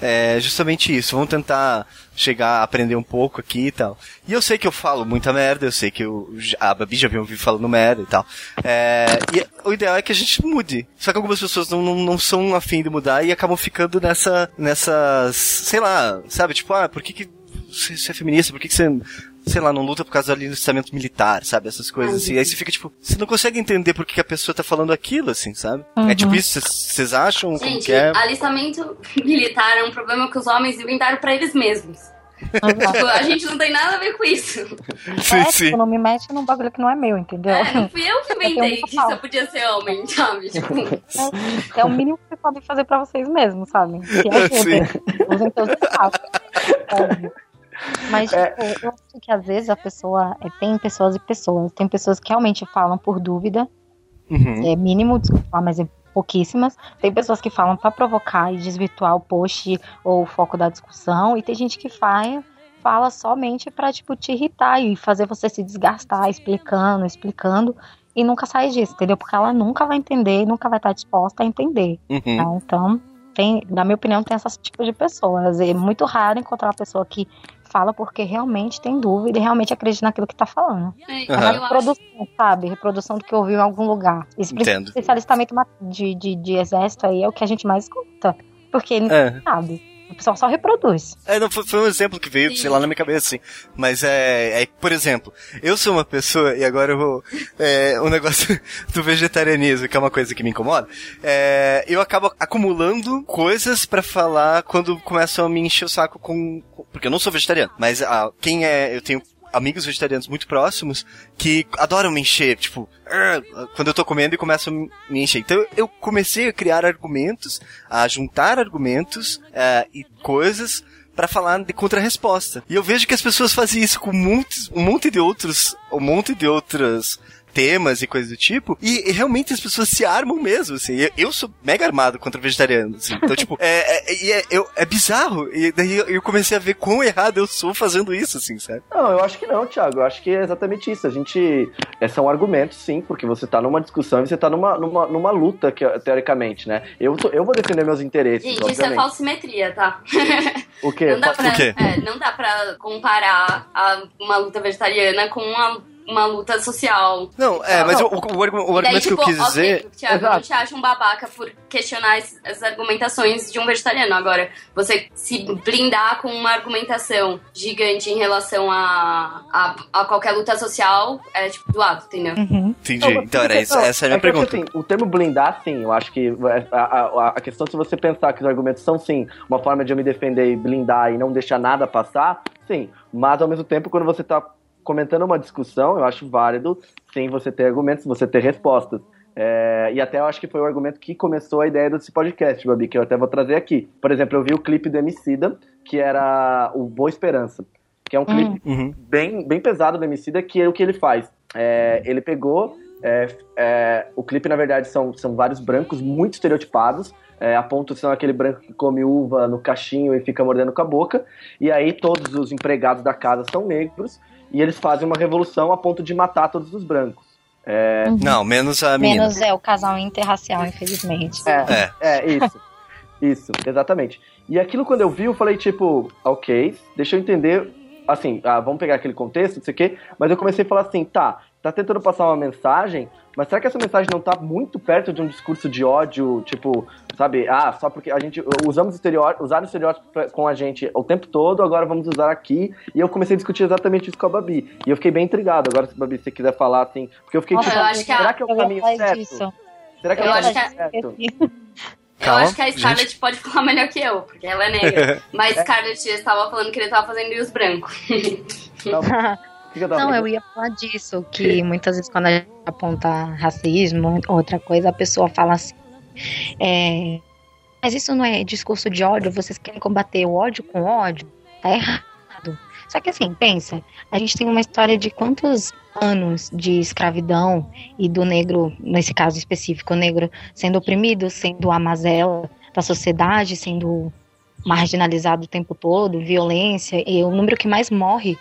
é justamente isso, vamos tentar chegar a aprender um pouco aqui e tal. E eu sei que eu falo muita merda, eu sei que eu, a Babi já me ouviu falando merda e tal. É, e o ideal é que a gente mude. Só que algumas pessoas não, não, não são afim de mudar e acabam ficando nessa, nessas, sei lá, sabe, tipo, ah, por que que você, você é feminista, por que que você, sei lá, não luta por causa do alistamento militar, sabe, essas coisas assim. Aí você fica tipo, você não consegue entender por que que a pessoa tá falando aquilo, assim, sabe? É tipo isso, vocês- acham como Gente, que é? alistamento militar é um problema que os homens inventaram pra eles mesmos. Tipo, a gente não tem nada a ver com isso. Sim, é, sim. tipo, não me mete num bagulho que não é meu, entendeu? É, não fui eu que inventei que só podia ser homem, sabe? Tipo, É o mínimo que vocês podem fazer pra vocês mesmos, sabe? Se ajudem. Usem todos os espaços. Mas, tipo, eu acho que às vezes a pessoa. é, tem pessoas e pessoas. Tem pessoas que realmente falam por dúvida. Uhum. É mínimo desculpa, mas é pouquíssimas. Tem pessoas que falam para provocar e desvirtuar o post ou o foco da discussão, e tem gente que faz, fala somente para tipo te irritar e fazer você se desgastar, explicando, explicando e nunca sai disso, entendeu? Porque ela nunca vai entender, nunca vai estar disposta a entender. Uhum. Tá? Então, tem, na minha opinião, tem esse tipo de pessoas. É muito raro encontrar uma pessoa que fala porque realmente tem dúvida e realmente acredita naquilo que tá falando. É, uhum. Reprodução, sabe? Reprodução do que ouviu em algum lugar. Esse Entendo. alistamento de, de, de exército aí é o que a gente mais escuta. Porque ele é. sabe. O pessoal só reproduz. É, não, foi, foi um exemplo que veio, Sim. sei lá, na minha cabeça, assim. Mas é, é, por exemplo, eu sou uma pessoa, e agora eu vou, é, o negócio do vegetarianismo, que é uma coisa que me incomoda, é, eu acabo acumulando coisas para falar quando começam a me encher o saco com, porque eu não sou vegetariano, mas ah, quem é, eu tenho amigos vegetarianos muito próximos que adoram me encher, tipo, quando eu tô comendo e começam a me encher. Então eu comecei a criar argumentos, a juntar argumentos uh, e coisas para falar de contra-resposta. E eu vejo que as pessoas fazem isso com muitos, um monte de outros, um monte de outras temas e coisas do tipo. E, e, realmente as pessoas se armam mesmo, assim. Eu, eu sou mega armado contra vegetarianos, assim. Então, tipo, é, é, é, é, é bizarro. E daí eu comecei a ver quão errado eu sou fazendo isso, assim, sabe? Não, eu acho que não, Thiago. Eu acho que é exatamente isso. A gente. É, são argumentos, sim, porque você tá numa discussão e você tá numa, numa, numa luta, que, teoricamente, né? Eu, eu vou defender meus interesses. Gente, obviamente. isso é falsimetria, tá? O quê? Não dá pra, o quê? É, não dá pra comparar a, uma luta vegetariana com uma uma luta social. Não, é, mas o, o, o, argumento daí, tipo, que eu quis dizer. Okay, Thiago, não te acha um babaca por questionar as, as, argumentações de um vegetariano. Agora, você se blindar com uma argumentação gigante em relação a, a, a qualquer luta social é tipo do lado, entendeu? Uhum. Entendi. então, era isso, essa é a minha é pergunta. assim, o termo blindar, sim, eu acho que é, a, a, a questão, se você pensar que os argumentos são, sim, uma forma de eu me defender e blindar e não deixar nada passar, sim. Mas, ao mesmo tempo, quando você tá comentando uma discussão, eu acho válido sem você ter argumentos, você ter respostas. É, e até eu acho que foi o argumento que começou a ideia desse podcast, Babi, que eu até vou trazer aqui. Por exemplo, eu vi o clipe do Emicida, que era o Boa Esperança, que é um clipe hum. uhum. bem, bem pesado do Emicida, que é o que ele faz. É, ele pegou... É, é, o clipe, na verdade, são, são vários brancos muito estereotipados, é, a ponto de ser aquele branco que come uva no cachinho e fica mordendo com a boca. E aí todos os empregados da casa são negros e eles fazem uma revolução a ponto de matar todos os brancos. É... Uhum. Não, menos a menina. Menos é o casal interracial, infelizmente. É, é, é isso. Isso, exatamente. E aquilo quando eu vi, eu falei, tipo, ok, deixa eu entender, assim, ah, vamos pegar aquele contexto, não sei o quê, mas eu comecei a falar assim, tá, tá tentando passar uma mensagem, mas será que essa mensagem não tá muito perto de um discurso de ódio, tipo, sabe, ah, só porque a gente usamos estereótipos, usaram estereótipos com a gente o tempo todo, agora vamos usar aqui. E eu comecei a discutir exatamente isso com a Babi. E eu fiquei bem intrigado. Agora, se Babi, você quiser falar assim, porque eu fiquei tipo, eu será que, é o caminho certo? Disso. Será que é o caminho certo? Calma, eu acho que a Scarlett gente. pode falar melhor que eu, porque ela é negra. Mas Scarlett estava falando que ele estava fazendo os brancos. Não. Eu ia falar disso, que muitas vezes quando a gente aponta racismo, outra coisa, a pessoa fala assim, é, mas isso não é discurso de ódio, vocês querem combater o ódio com ódio? Tá errado. Só que assim, pensa, a gente tem uma história de quantos anos de escravidão e do negro, nesse caso específico, o negro sendo oprimido, sendo a mazela da sociedade, sendo marginalizado o tempo todo, violência, e o número que mais morre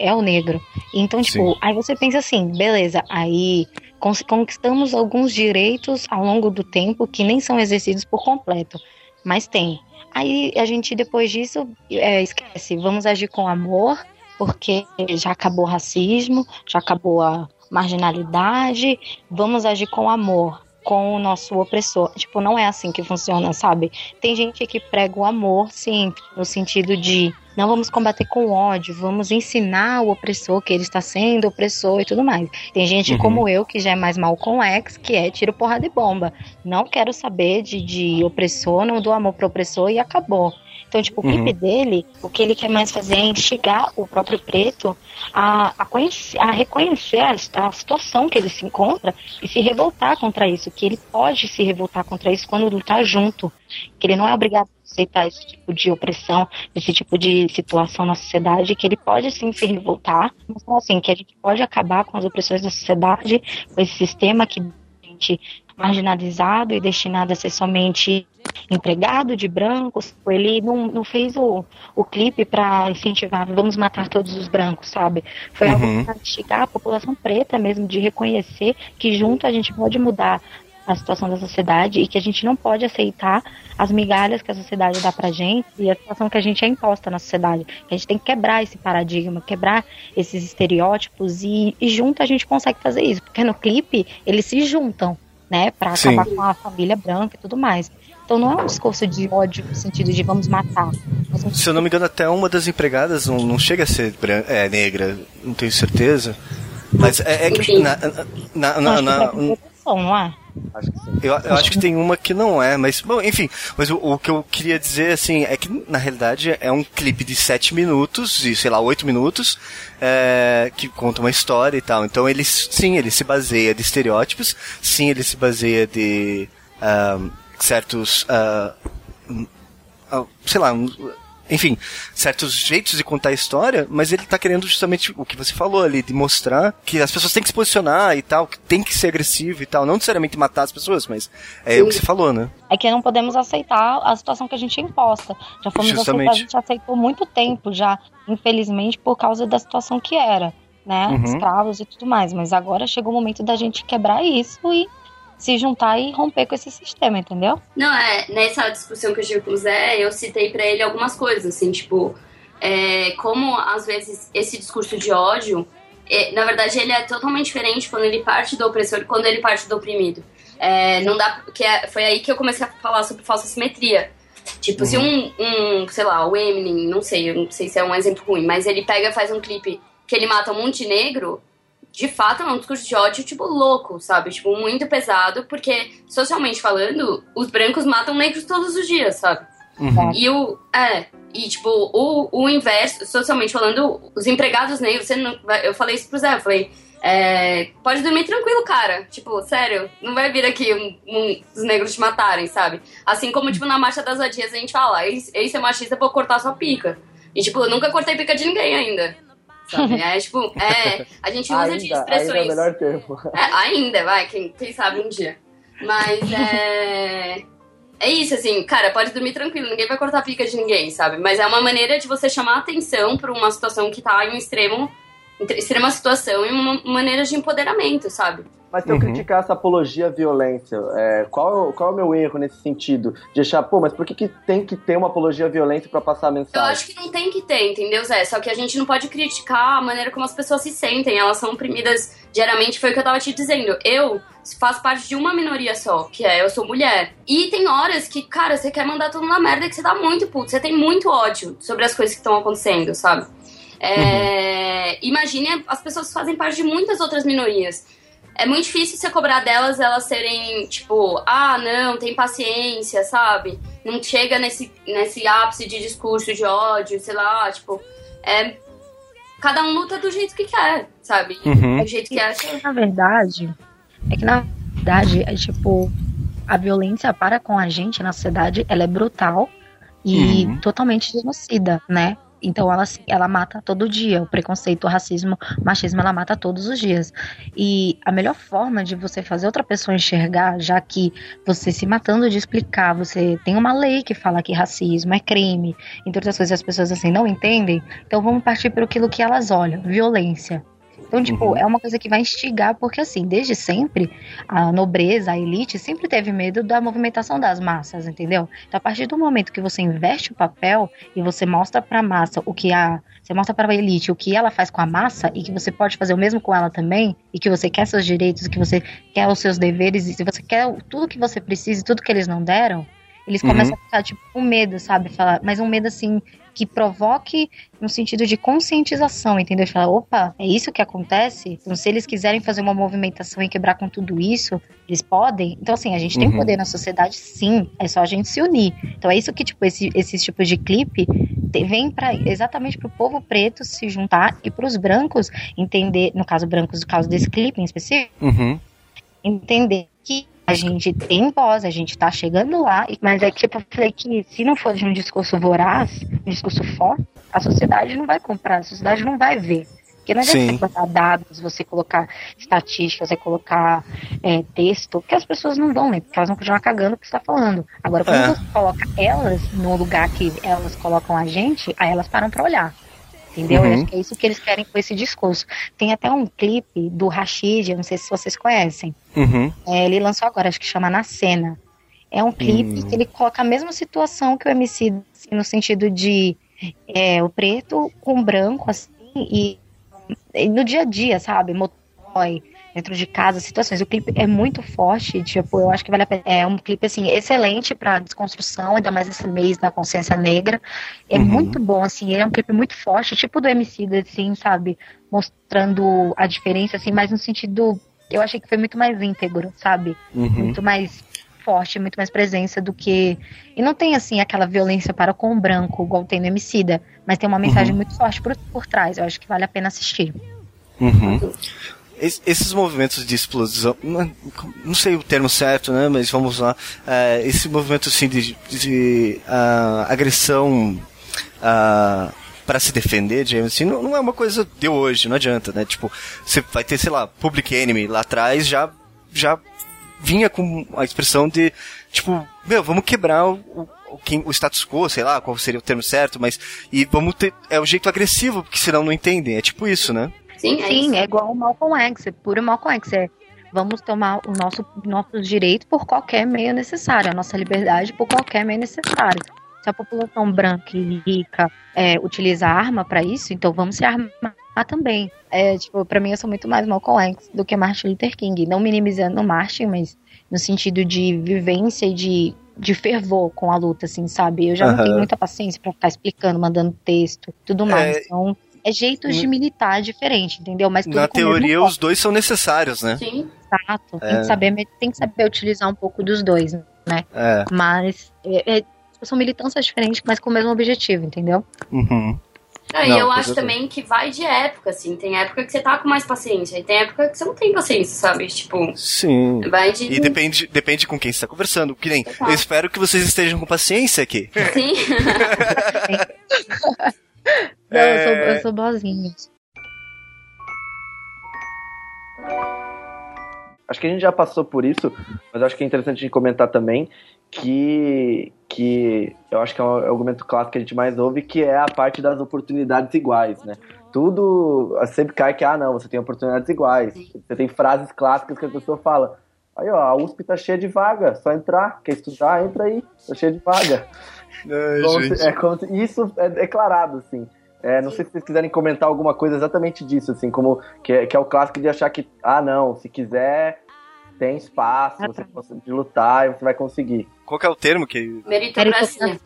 é o negro. Então, tipo, Sim. aí você pensa assim, beleza, aí conquistamos alguns direitos ao longo do tempo que nem são exercidos por completo, mas tem. Aí a gente, depois disso, é, esquece, vamos agir com amor, porque já acabou o racismo, já acabou a marginalidade, vamos agir com amor com o nosso opressor. Tipo, não é assim que funciona, sabe? Tem gente que prega o amor, sim, no sentido de não vamos combater com ódio, vamos ensinar o opressor que ele está sendo opressor e tudo mais. Tem gente uhum. como eu que já é mais mal com ex, que é tiro porrada e bomba. Não quero saber de, de opressor, não dou amor pro opressor e acabou. Então, tipo, o clipe uhum. dele, o que ele quer mais fazer é instigar o próprio preto a, a, conhecer, a reconhecer a, a, situação que ele se encontra e se revoltar contra isso, que ele pode se revoltar contra isso quando lutar junto, que ele não é obrigado a aceitar esse tipo de opressão, esse tipo de situação na sociedade, que ele pode sim se revoltar, mas assim, que a gente pode acabar com as opressões da sociedade, com esse sistema que gente marginalizado e destinado a ser somente empregado de brancos. Ele não, não fez o, o clipe para incentivar, vamos matar todos os brancos, sabe? Foi uhum. algo para instigar a população preta mesmo, de reconhecer que junto a gente pode mudar a situação da sociedade e que a gente não pode aceitar as migalhas que a sociedade dá pra gente e a situação que a gente é imposta na sociedade. A gente tem que quebrar esse paradigma, quebrar esses estereótipos e, e junto a gente consegue fazer isso. Porque no clipe eles se juntam, né, pra Sim. acabar com a família branca e tudo mais. Então não é um discurso de ódio no sentido de vamos matar. Se eu não me engano, até uma das empregadas não, não chega a ser branca, é, negra, não tenho certeza. Mas é, é que na, na, na, na, não é? Acho. Eu, eu acho que tem uma que não é, mas, bom, enfim. Mas o, o, que eu queria dizer, assim, é que, na realidade, é um clipe de 7 minutos, e sei lá, 8 minutos, é, que conta uma história e tal. Então, ele, sim, ele se baseia de estereótipos, sim, ele se baseia de uh, certos. Uh, uh, sei lá, enfim, certos jeitos de contar a história, mas ele tá querendo justamente o que você falou ali, de mostrar que as pessoas têm que se posicionar e tal, que tem que ser agressivo e tal. Não necessariamente matar as pessoas, mas é Sim. o que você falou, né? É que não podemos aceitar a situação que a gente é imposta. Já fomos justamente. aceitar, a gente aceitou muito tempo já, infelizmente, por causa da situação que era, né? Uhum. Escravos e tudo mais. Mas agora chegou o momento da gente quebrar isso e se juntar e romper com esse sistema, entendeu? Não, é, nessa discussão que eu tive com o Zé, eu citei para ele algumas coisas, assim, tipo, é, como às vezes esse discurso de ódio, é, na verdade, ele é totalmente diferente quando ele parte do opressor e quando ele parte do oprimido. É, não dá, que é, foi aí que eu comecei a falar sobre falsa simetria. Tipo, uhum. se um, um, sei lá, o Eminem, não sei, eu não sei se é um exemplo ruim, mas ele pega e faz um clipe que ele mata um monte de negro, de fato é um discurso de ódio, tipo, louco, sabe? Tipo, muito pesado, porque, socialmente falando, os brancos matam negros todos os dias, sabe? Uhum. E o. É. E, tipo, o, o inverso, socialmente falando, os empregados negros, você não, eu falei isso pro Zé, eu falei. É, pode dormir tranquilo, cara. Tipo, sério, não vai vir aqui um, um, os negros te matarem, sabe? Assim como, tipo, na Marcha das Adias a gente fala, esse é machista, vou cortar sua pica. E, tipo, eu nunca cortei pica de ninguém ainda. Sabe? É tipo, é, a gente usa ainda, de expressões. Ainda é o melhor termo. É, ainda, vai, quem, quem sabe um dia. Mas é. É isso, assim, cara, pode dormir tranquilo, ninguém vai cortar a pica de ninguém, sabe? Mas é uma maneira de você chamar atenção pra uma situação que tá em um extremo, extrema situação e uma maneira de empoderamento, sabe? Mas se eu uhum. criticar essa apologia à violência, é, qual, qual é o meu erro nesse sentido? De achar, pô, mas por que, que tem que ter uma apologia à violência para passar a mensagem? Eu acho que não tem que ter, entendeu, Zé? Só que a gente não pode criticar a maneira como as pessoas se sentem. Elas são oprimidas diariamente, foi o que eu tava te dizendo. Eu faço parte de uma minoria só, que é eu sou mulher. E tem horas que, cara, você quer mandar tudo na merda que você dá muito puto. Você tem muito ódio sobre as coisas que estão acontecendo, sabe? É, uhum. Imagine as pessoas fazem parte de muitas outras minorias é muito difícil você cobrar delas elas serem, tipo, ah, não, tem paciência, sabe? Não chega nesse, nesse ápice de discurso de ódio, sei lá, tipo, é. Cada um luta do jeito que quer, sabe? Uhum. Do jeito que é. Na verdade, é que na verdade, é tipo, a violência para com a gente na sociedade, ela é brutal e uhum. totalmente genocida, né? Então ela, ela mata todo dia. O preconceito, o racismo, o machismo, ela mata todos os dias. E a melhor forma de você fazer outra pessoa enxergar, já que você se matando de explicar, você tem uma lei que fala que racismo é crime, entre outras coisas, as pessoas assim não entendem. Então vamos partir para aquilo que elas olham: violência. Então, tipo, uhum. é uma coisa que vai instigar, porque assim, desde sempre, a nobreza, a elite, sempre teve medo da movimentação das massas, entendeu? Então, a partir do momento que você investe o papel e você mostra pra massa o que a. Você mostra para a elite o que ela faz com a massa e que você pode fazer o mesmo com ela também, e que você quer seus direitos, que você quer os seus deveres, e se você quer tudo que você precisa e tudo que eles não deram, eles começam uhum. a ficar, tipo, com medo, sabe? Falar, mas um medo assim, que provoque no sentido de conscientização, entendeu? Falar, opa, é isso que acontece? Então, se eles quiserem fazer uma movimentação e quebrar com tudo isso, eles podem. Então, assim, a gente tem uhum. poder na sociedade, sim, é só a gente se unir. Então, é isso que, tipo, esse, esses tipos de clipe vem para exatamente para o povo preto se juntar e para os brancos entender, no caso brancos, no caso desse clipe em específico, uhum. entender que a gente tem voz, a gente tá chegando lá, mas é que tipo, eu falei que se não for de um discurso voraz, um discurso forte, a sociedade não vai comprar, a sociedade não vai ver. Porque não é você colocar dados, você colocar estatísticas, você colocar é, texto, que as pessoas não vão ler, porque elas vão continuar cagando o que você está falando. Agora, quando é. você coloca elas no lugar que elas colocam a gente, aí elas param para olhar. Entendeu? Uhum. acho que é isso que eles querem com esse discurso. Tem até um clipe do Rashid, não sei se vocês conhecem. Uhum. É, ele lançou agora, acho que chama Na Cena. É um clipe uhum. que ele coloca a mesma situação que o MC, assim, no sentido de é, o preto com o branco, assim, e, e, no dia a dia, sabe? Motoy, dentro de casa, situações. O clipe é muito forte, tipo, eu acho que vale a pena. É um clipe, assim, excelente para desconstrução, ainda mais esse mês da consciência negra. É uhum. muito bom, assim, ele é um clipe muito forte, tipo do MC, assim, sabe? Mostrando a diferença, assim, mas no sentido. Eu achei que foi muito mais íntegro, sabe? Uhum. Muito mais forte, muito mais presença do que. E não tem, assim, aquela violência para com o branco, igual tem no Emicida, mas tem uma mensagem uhum. muito forte por, por trás. Eu acho que vale a pena assistir. Uhum. Esses movimentos de explosão, não sei o termo certo, né? Mas vamos lá. É, esse movimento assim de, de uh, agressão uh, para se defender, James, assim, não, não, é uma coisa de hoje, não adianta, né? Tipo, você vai ter, sei lá, Public Enemy lá atrás já já vinha com a expressão de, tipo, meu, vamos quebrar o, o, o status quo, sei lá, qual seria o termo certo, mas, e vamos ter, é o jeito agressivo, porque senão não entendem, é tipo isso, né? Sim, é Sim, é igual o Malcolm X, é puro Malcolm X, é vamos tomar o nosso nossos direitos por qualquer meio necessário, a nossa liberdade por qualquer meio necessário. Se a população branca e rica é, utiliza arma para isso, então vamos se armar também. É, tipo, para mim eu sou muito mais Malcolm X do que Martin Luther King, não minimizando o Martin, mas no sentido de vivência e de, de fervor com a luta, assim, sabe? Eu já uhum. não tenho muita paciência para ficar explicando, mandando texto, tudo mais. É... Então, é jeitos de militar diferente, entendeu? Mas na teoria os dois são necessários, né? Sim. Exato. É. Tem que saber, tem que saber utilizar um pouco dos dois, né? É. Mas é, é são militâncias diferentes, mas com o mesmo objetivo, entendeu? Uhum. É, não, e eu acho também que vai de época, assim. Tem época que você tá com mais paciência, e tem época que você não tem paciência, sabe? Tipo. Sim. Vai de... E depende, depende com quem você tá conversando. Que nem, eu espero que vocês estejam com paciência aqui. Sim. não, é... eu, sou, eu sou boazinha. Acho que a gente já passou por isso, mas acho que é interessante a gente comentar também que, que eu acho que é o argumento clássico que a gente mais ouve, que é a parte das oportunidades iguais, né? Tudo sempre cai que, ah, não, você tem oportunidades iguais. Você tem frases clássicas que a pessoa fala, aí ó, a USP tá cheia de vaga, só entrar, quer estudar, entra aí, tá cheia de vaga. Ai, é, como, isso é declarado, assim. É, não sei se vocês quiserem comentar alguma coisa exatamente disso, assim, como que é, que é o clássico de achar que, ah, não, se quiser tem espaço, você consegue lutar e você vai conseguir. Qual que é o termo que. Meritocracia.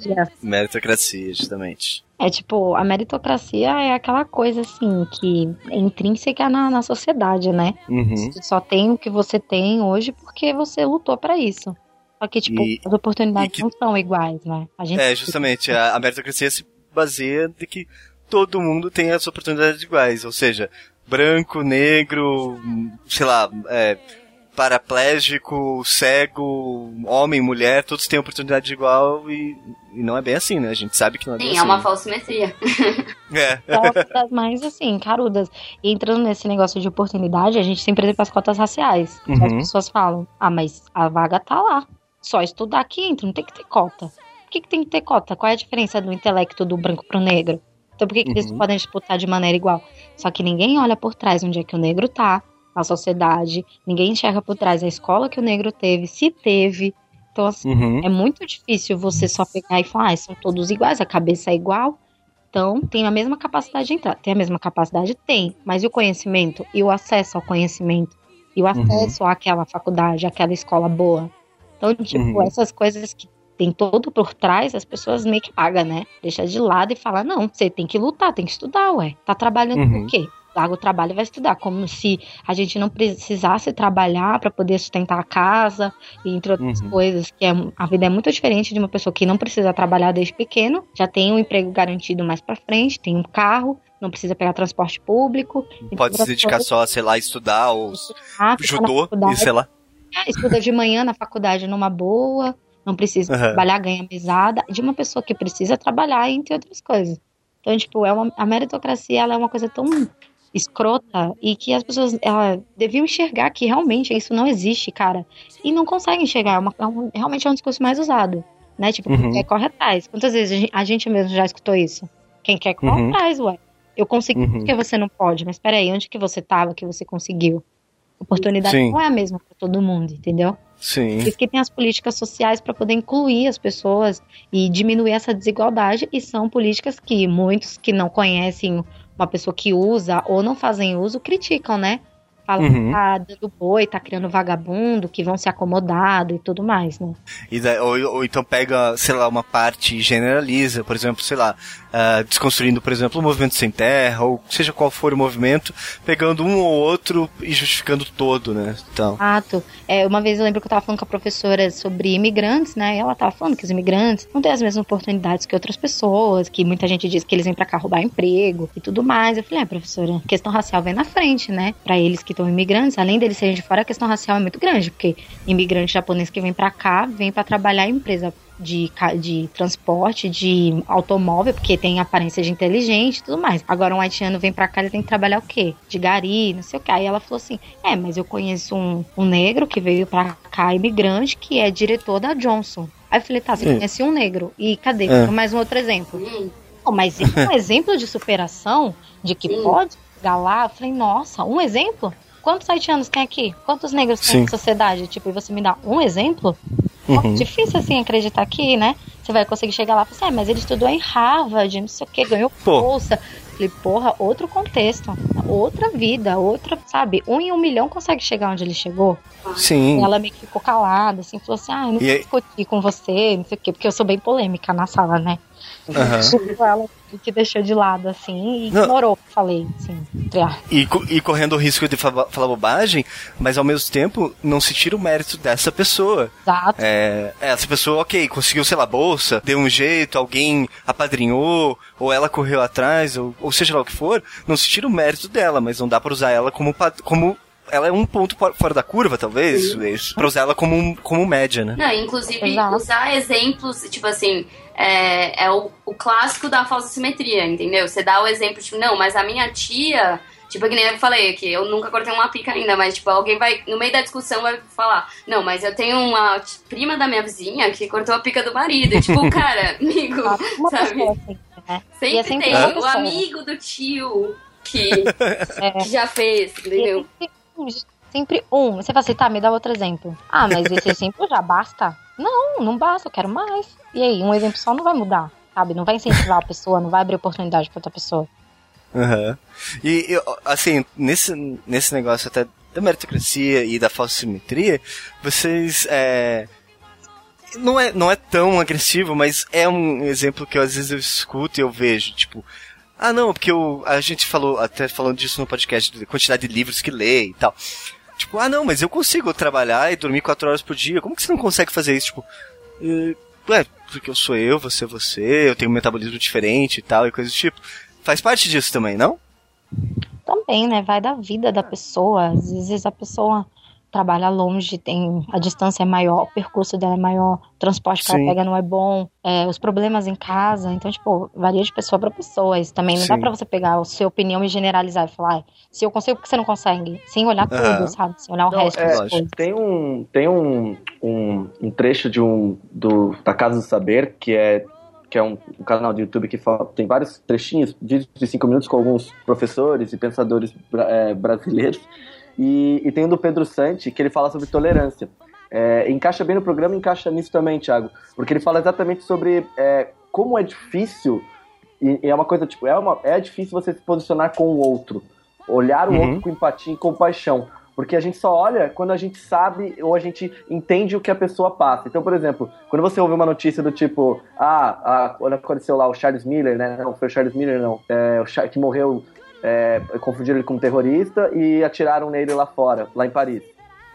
Meritocracia, justamente. É tipo, a meritocracia é aquela coisa assim que é intrínseca na, na sociedade, né? Uhum. Você só tem o que você tem hoje porque você lutou para isso. Só que, tipo, e, as oportunidades que... não são iguais, né? A gente... É, justamente. A, a meritocracia se baseia de que todo mundo tem as oportunidades iguais. Ou seja, branco, negro, sei lá, é, paraplégico, cego, homem, mulher, todos têm oportunidade igual e, e não é bem assim, né? A gente sabe que não é Sim, bem é assim. uma falsimetria. é. Cotas mais, assim, carudas. E entrando nesse negócio de oportunidade, a gente sempre tem as cotas raciais. Uhum. As pessoas falam, ah, mas a vaga tá lá. Só estudar que entra, não tem que ter cota. Por que, que tem que ter cota? Qual é a diferença do intelecto do branco pro negro? Então por que, que uhum. eles podem disputar de maneira igual? Só que ninguém olha por trás onde é que o negro tá, a sociedade, ninguém enxerga por trás a escola que o negro teve, se teve. Então, assim, uhum. é muito difícil você só pegar e falar, ah, são todos iguais, a cabeça é igual, então tem a mesma capacidade de entrar. Tem a mesma capacidade? Tem, mas e o conhecimento? E o acesso ao conhecimento? E o acesso uhum. àquela faculdade, àquela escola boa? Então, tipo, uhum. essas coisas que tem todo por trás, as pessoas meio que pagam, né? Deixa de lado e fala, não, você tem que lutar, tem que estudar, ué. Tá trabalhando uhum. por quê? larga o trabalho e vai estudar, como se a gente não precisasse trabalhar para poder sustentar a casa, entre outras uhum. coisas, que é, a vida é muito diferente de uma pessoa que não precisa trabalhar desde pequeno, já tem um emprego garantido mais para frente, tem um carro, não precisa pegar transporte público. Pode se dedicar só a, sei lá, estudar ou estudar, judô, e sei lá. É, estuda de manhã na faculdade numa boa, não precisa uhum. trabalhar, ganha mesada, de uma pessoa que precisa trabalhar, entre outras coisas. Então, tipo, é uma, a meritocracia ela é uma coisa tão escrota e que as pessoas ela, deviam enxergar que realmente isso não existe, cara. E não conseguem enxergar. É uma, é um, realmente é um discurso mais usado. Né? Tipo, uhum. quer corre atrás. Quantas vezes a gente mesmo já escutou isso? Quem quer corre uhum. atrás, ué. Eu consegui uhum. porque você não pode. Mas peraí, onde que você tava que você conseguiu? oportunidade Sim. não é a mesma para todo mundo, entendeu? Sim. Por isso que tem as políticas sociais para poder incluir as pessoas e diminuir essa desigualdade, e são políticas que muitos que não conhecem uma pessoa que usa ou não fazem uso criticam, né? fala uhum. que tá dando boi, tá criando vagabundo, que vão se acomodado e tudo mais, né? E daí, ou, ou, então pega, sei lá, uma parte e generaliza, por exemplo, sei lá, uh, desconstruindo, por exemplo, o movimento sem terra, ou seja qual for o movimento, pegando um ou outro e justificando todo, né? Então. Exato. É, uma vez eu lembro que eu tava falando com a professora sobre imigrantes, né? E ela tava falando que os imigrantes não têm as mesmas oportunidades que outras pessoas, que muita gente diz que eles vêm para cá roubar emprego e tudo mais. Eu falei, é, professora, a questão racial vem na frente, né? Para eles que estão imigrantes, além deles serem de fora, a questão racial é muito grande, porque imigrante japonês que vem para cá vem para trabalhar em empresa de, de transporte, de automóvel, porque tem aparência de inteligente e tudo mais. Agora um haitiano vem pra cá, ele tem que trabalhar o quê? De gari, não sei o que. Aí ela falou assim: é, mas eu conheço um, um negro que veio pra cá, imigrante, que é diretor da Johnson. Aí eu falei, tá, você é. conhece um negro. E cadê? É. Mais um outro exemplo. Oh, mas um exemplo de superação, de que pode chegar lá, eu falei, nossa, um exemplo? Quantos haitianos tem aqui? Quantos negros tem na sociedade? Tipo, e você me dá um exemplo? Uhum. Difícil assim acreditar que, né? Você vai conseguir chegar lá e falar assim, ah, mas ele estudou em Harvard, não sei o que, ganhou Pô. bolsa. Falei, porra, outro contexto, outra vida, outra, sabe? Um em um milhão consegue chegar onde ele chegou. Sim. E ela meio que ficou calada, assim, falou assim, ah, eu não vou discutir com você, não sei o quê, porque eu sou bem polêmica na sala, né? Uhum. ela que deixou de lado, assim, e ignorou o que falei, assim, e, e correndo o risco de falar, falar bobagem, mas ao mesmo tempo não se tira o mérito dessa pessoa. Exato. É, essa pessoa, ok, conseguiu, sei lá, bolsa, deu um jeito, alguém apadrinhou, ou ela correu atrás, ou, ou seja lá o que for, não se tira o mérito dela, mas não dá para usar ela como, como ela é um ponto fora da curva, talvez, isso, pra usar ela como, como média, né? Não, inclusive, Exato. usar exemplos, tipo assim, é, é o, o clássico da falsa simetria, entendeu? Você dá o exemplo, tipo, não, mas a minha tia. Tipo, que nem eu falei aqui, eu nunca cortei uma pica ainda, mas, tipo, alguém vai, no meio da discussão, vai falar, não, mas eu tenho uma prima da minha vizinha que cortou a pica do marido. E, tipo, cara, amigo, sabe? Assim, né? Sempre, sempre tem o amigo do tio que, é. que já fez, entendeu? Sempre um. Você fala assim, tá, me dá outro exemplo. Ah, mas esse exemplo já basta? Não, não basta, eu quero mais. E aí, um exemplo só não vai mudar, sabe? Não vai incentivar a pessoa, não vai abrir oportunidade pra outra pessoa. Uhum. E, assim, nesse, nesse negócio até da meritocracia e da falsa simetria, vocês. É, não, é, não é tão agressivo, mas é um exemplo que eu, às vezes eu escuto e eu vejo. Tipo, ah, não, porque eu, a gente falou, até falando disso no podcast, da quantidade de livros que lê e tal. Tipo, ah, não, mas eu consigo trabalhar e dormir quatro horas por dia. Como que você não consegue fazer isso? Tipo, uh, ué, porque eu sou eu, você é você, eu tenho um metabolismo diferente e tal, e coisas do tipo. Faz parte disso também, não? Também, né? Vai da vida da pessoa. Às vezes a pessoa trabalha longe, tem a distância é maior, o percurso dela é maior, o transporte que Sim. ela pega não é bom, é, os problemas em casa, então, tipo, varia de pessoa para pessoa. Isso também não Sim. dá pra você pegar a sua opinião e generalizar e falar, ah, se eu consigo, por que você não consegue? Sem olhar uhum. tudo, sabe? Sem olhar o não, resto é. Tem um, tem um, um, um trecho de um, do, da Casa do Saber, que é que é um, um, canal de YouTube que fala, tem vários trechinhos, vídeos de cinco minutos com alguns professores e pensadores é, brasileiros, e, e tem o do Pedro Santi, que ele fala sobre tolerância. É, encaixa bem no programa, encaixa nisso também, Thiago. Porque ele fala exatamente sobre é, como é difícil, e, e, é uma coisa, tipo, é, uma, é difícil você se posicionar com o outro. Olhar o uhum. outro com empatia e compaixão. Porque a gente só olha quando a gente sabe ou a gente entende o que a pessoa passa. Então, por exemplo, quando você ouve uma notícia do tipo, ah, ah quando aconteceu lá o Charles Miller, né? Não, foi o Charles Miller, não. É, o que morreu é, confundiram ele com um terrorista e atiraram nele lá fora, lá em Paris.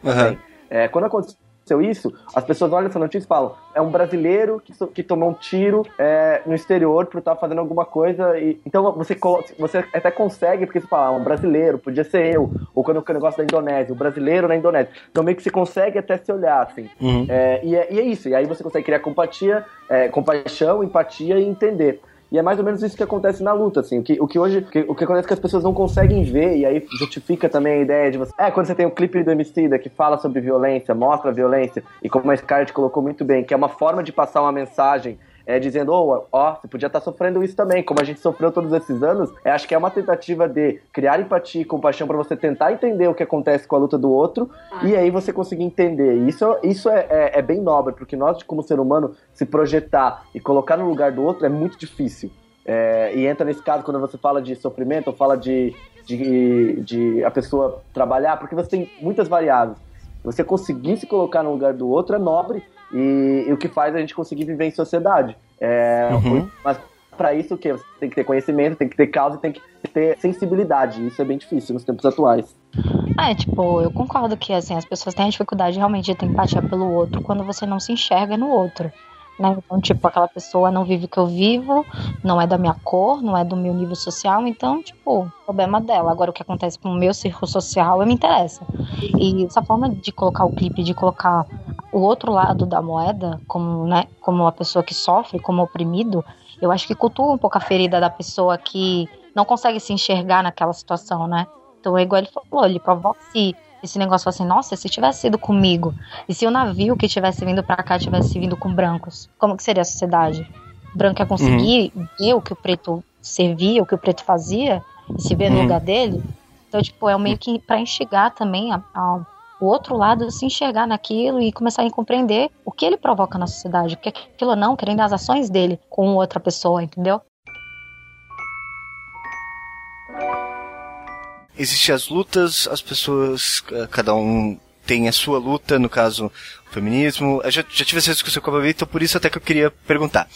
Uhum. É, quando aconteceu isso, as pessoas olham essa notícia e falam: é um brasileiro que, que tomou um tiro é, no exterior por estar fazendo alguma coisa. E, então você, você até consegue, porque você fala: ah, um brasileiro, podia ser eu. Ou quando o negócio da Indonésia, o brasileiro na Indonésia. Então meio que você consegue até se olhar, assim. Uhum. É, e, é, e, é, isso. E aí você consegue criar compatia, é, compaixão, empatia e entender. E é mais ou menos isso que acontece na luta, assim. O que, o que hoje, o que, o que acontece é que as pessoas não conseguem ver, e aí justifica também a ideia de você. É, quando você tem o clipe do Emicida que fala sobre violência, mostra a violência, e como a Scarlett colocou muito bem, que é uma forma de passar uma mensagem é, dizendo, oh, ó, você podia estar tá sofrendo isso também, como a gente sofreu todos esses anos, é, acho que é uma tentativa de criar empatia e compaixão para você tentar entender o que acontece com a luta do outro ah. e aí você conseguir entender. Isso, isso é, é, é, bem nobre, porque nós, como ser humano, se projetar e colocar no lugar do outro é muito difícil. É, e entra nesse caso quando você fala de sofrimento ou fala de, de, de a pessoa trabalhar, porque você tem muitas variáveis. Você conseguir se colocar no lugar do outro é nobre e, e o que faz a gente conseguir viver em sociedade. É, uhum. Mas para isso o que? Você tem que ter conhecimento, tem que ter causa e tem que ter sensibilidade. Isso é bem difícil nos tempos atuais. É, tipo, eu concordo que assim, as pessoas têm a dificuldade realmente de ter empatia pelo outro quando você não se enxerga no outro. Né? Então, tipo, aquela pessoa não vive o que eu vivo, não é da minha cor, não é do meu nível social, então, tipo, problema dela. Agora, o que acontece com o meu círculo social, eu me interessa. E essa forma de colocar o clipe, de colocar o outro lado da moeda, como, né, como a pessoa que sofre, como oprimido, eu acho que cultua um pouco a ferida da pessoa que não consegue se enxergar naquela situação, né? Então, é igual ele falou, ele provoca se esse negócio assim, nossa, se tivesse sido comigo, e se o navio que tivesse vindo para cá tivesse vindo com brancos, como que seria a sociedade? O branco ia conseguir uhum. ver o que o preto servia, o que o preto fazia, e se ver uhum. no lugar dele? Então, tipo, é meio que para enxergar também a, a, o outro lado, se enxergar naquilo e começar a compreender o que ele provoca na sociedade, o que aquilo não, querendo as ações dele com outra pessoa, entendeu? Existem as lutas, as pessoas, cada um tem a sua luta, no caso, o feminismo. Eu já, já tive essa discussão com a Babi, então por isso até que eu queria perguntar.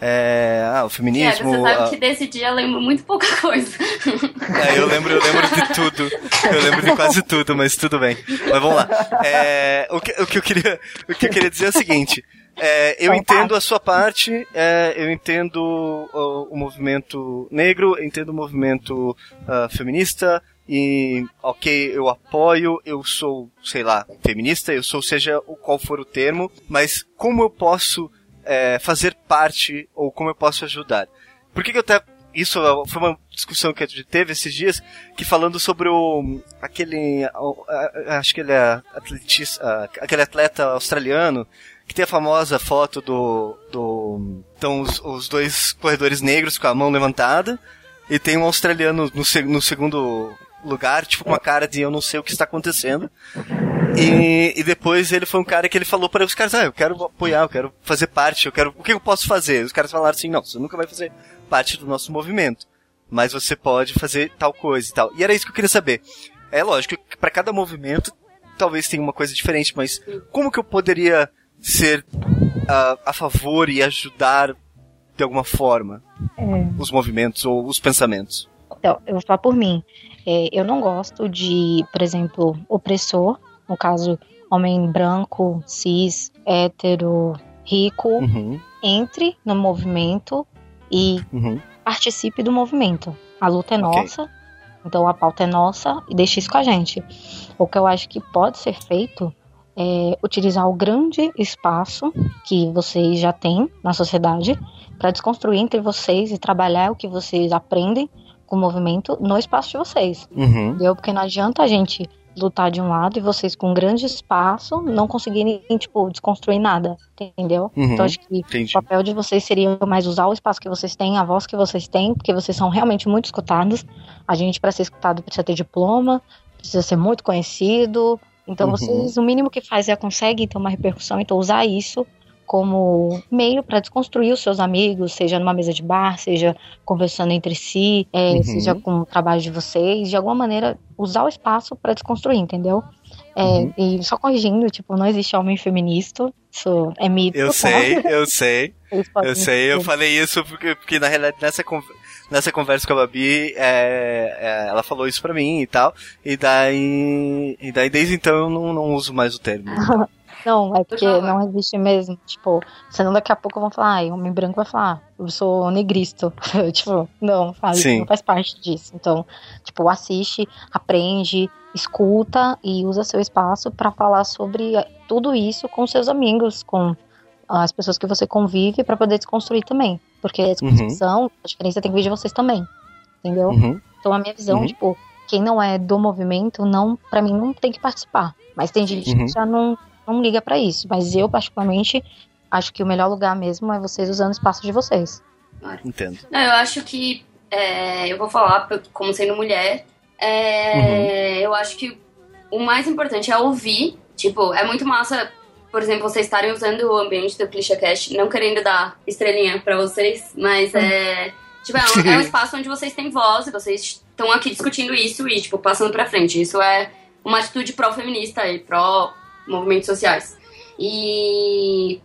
É, ah, o feminismo. É, você sabe a... que desse dia eu lembro muito pouca coisa. É, eu lembro, eu lembro de tudo. Eu lembro de quase tudo, mas tudo bem. Mas vamos lá. É, o, que, o, que eu queria, o que eu queria dizer é o seguinte. É, eu entendo a sua parte, é, eu entendo o, o, movimento negro, entendo o movimento uh, feminista, e ok, eu apoio, eu sou, sei lá, feminista, eu sou seja o qual for o termo, mas como eu posso é, fazer parte ou como eu posso ajudar? Por que, que eu até isso foi uma discussão que a gente teve esses dias, que falando sobre o aquele acho que ele é atletista, aquele atleta australiano que tem a famosa foto do do então os, os dois corredores negros com a mão levantada e tem um australiano no, no segundo lugar, tipo, com uma cara de eu não sei o que está acontecendo. E, e depois ele foi um cara que ele falou para os caras, ah, eu quero apoiar, eu quero fazer parte, eu quero, o que eu posso fazer? Os caras falaram assim, não, você nunca vai fazer parte do nosso movimento, mas você pode fazer tal coisa e tal. E era isso que eu queria saber. É lógico que para cada movimento talvez tenha uma coisa diferente, mas como que eu poderia ser uh, a favor e ajudar de alguma forma é. os movimentos ou os pensamentos? Então, eu vou falar por mim. É, eu não gosto de, por exemplo, opressor, no caso, homem branco, cis, hétero, rico, uhum. entre no movimento e uhum. participe do movimento. A luta é okay. nossa, então a pauta é nossa e deixe isso com a gente. O que eu acho que pode ser feito é utilizar o grande espaço que vocês já têm na sociedade para desconstruir entre vocês e trabalhar o que vocês aprendem com o movimento no espaço de vocês. Uhum. Entendeu? Porque não adianta a gente lutar de um lado e vocês com um grande espaço não conseguirem, tipo, desconstruir nada, entendeu? Uhum, então acho que entendi. o papel de vocês seria mais usar o espaço que vocês têm, a voz que vocês têm, porque vocês são realmente muito escutados. A gente, para ser escutado, precisa ter diploma, precisa ser muito conhecido. Então uhum. vocês, o mínimo que faz é conseguem ter uma repercussão, então usar isso como meio para desconstruir os seus amigos, seja numa mesa de bar, seja conversando entre si, é, uhum. seja com o trabalho de vocês, de alguma maneira usar o espaço para desconstruir, entendeu? É, uhum. E só corrigindo, tipo, não existe homem feminista, isso é mito. Eu tá? sei, eu sei. eu sei, eu falei isso porque, porque na realidade nessa conversa nessa conversa com a Babi, é, é, ela falou isso pra mim e tal, e daí, e daí desde então eu não, não uso mais o termo. Não, é porque não existe mesmo. Tipo, senão daqui a pouco vão falar, ai, homem branco vai falar, eu sou negristo. tipo, não, faz, não faz parte disso. Então, tipo, assiste, aprende, escuta e usa seu espaço para falar sobre tudo isso com seus amigos, com as pessoas que você convive para poder desconstruir também. Porque a discussão, uhum. a diferença tem que vir de vocês também. Entendeu? Uhum. Então a minha visão, uhum. tipo, quem não é do movimento, não, para mim, não tem que participar. Mas tem gente que uhum. já não, não liga para isso. Mas eu, particularmente, acho que o melhor lugar mesmo é vocês usando o espaço de vocês. Entendo. Não, eu acho que é, eu vou falar como sendo mulher. É, uhum. Eu acho que o mais importante é ouvir. Tipo, é muito massa, por exemplo, vocês estarem usando o ambiente do ClichêCast, não querendo dar estrelinha para vocês, mas uhum. é. Tipo, é um, é um, espaço onde vocês têm voz e vocês estão aqui discutindo isso e, tipo, passando pra frente. Isso é uma atitude pró-feminista e pró-movimentos sociais. E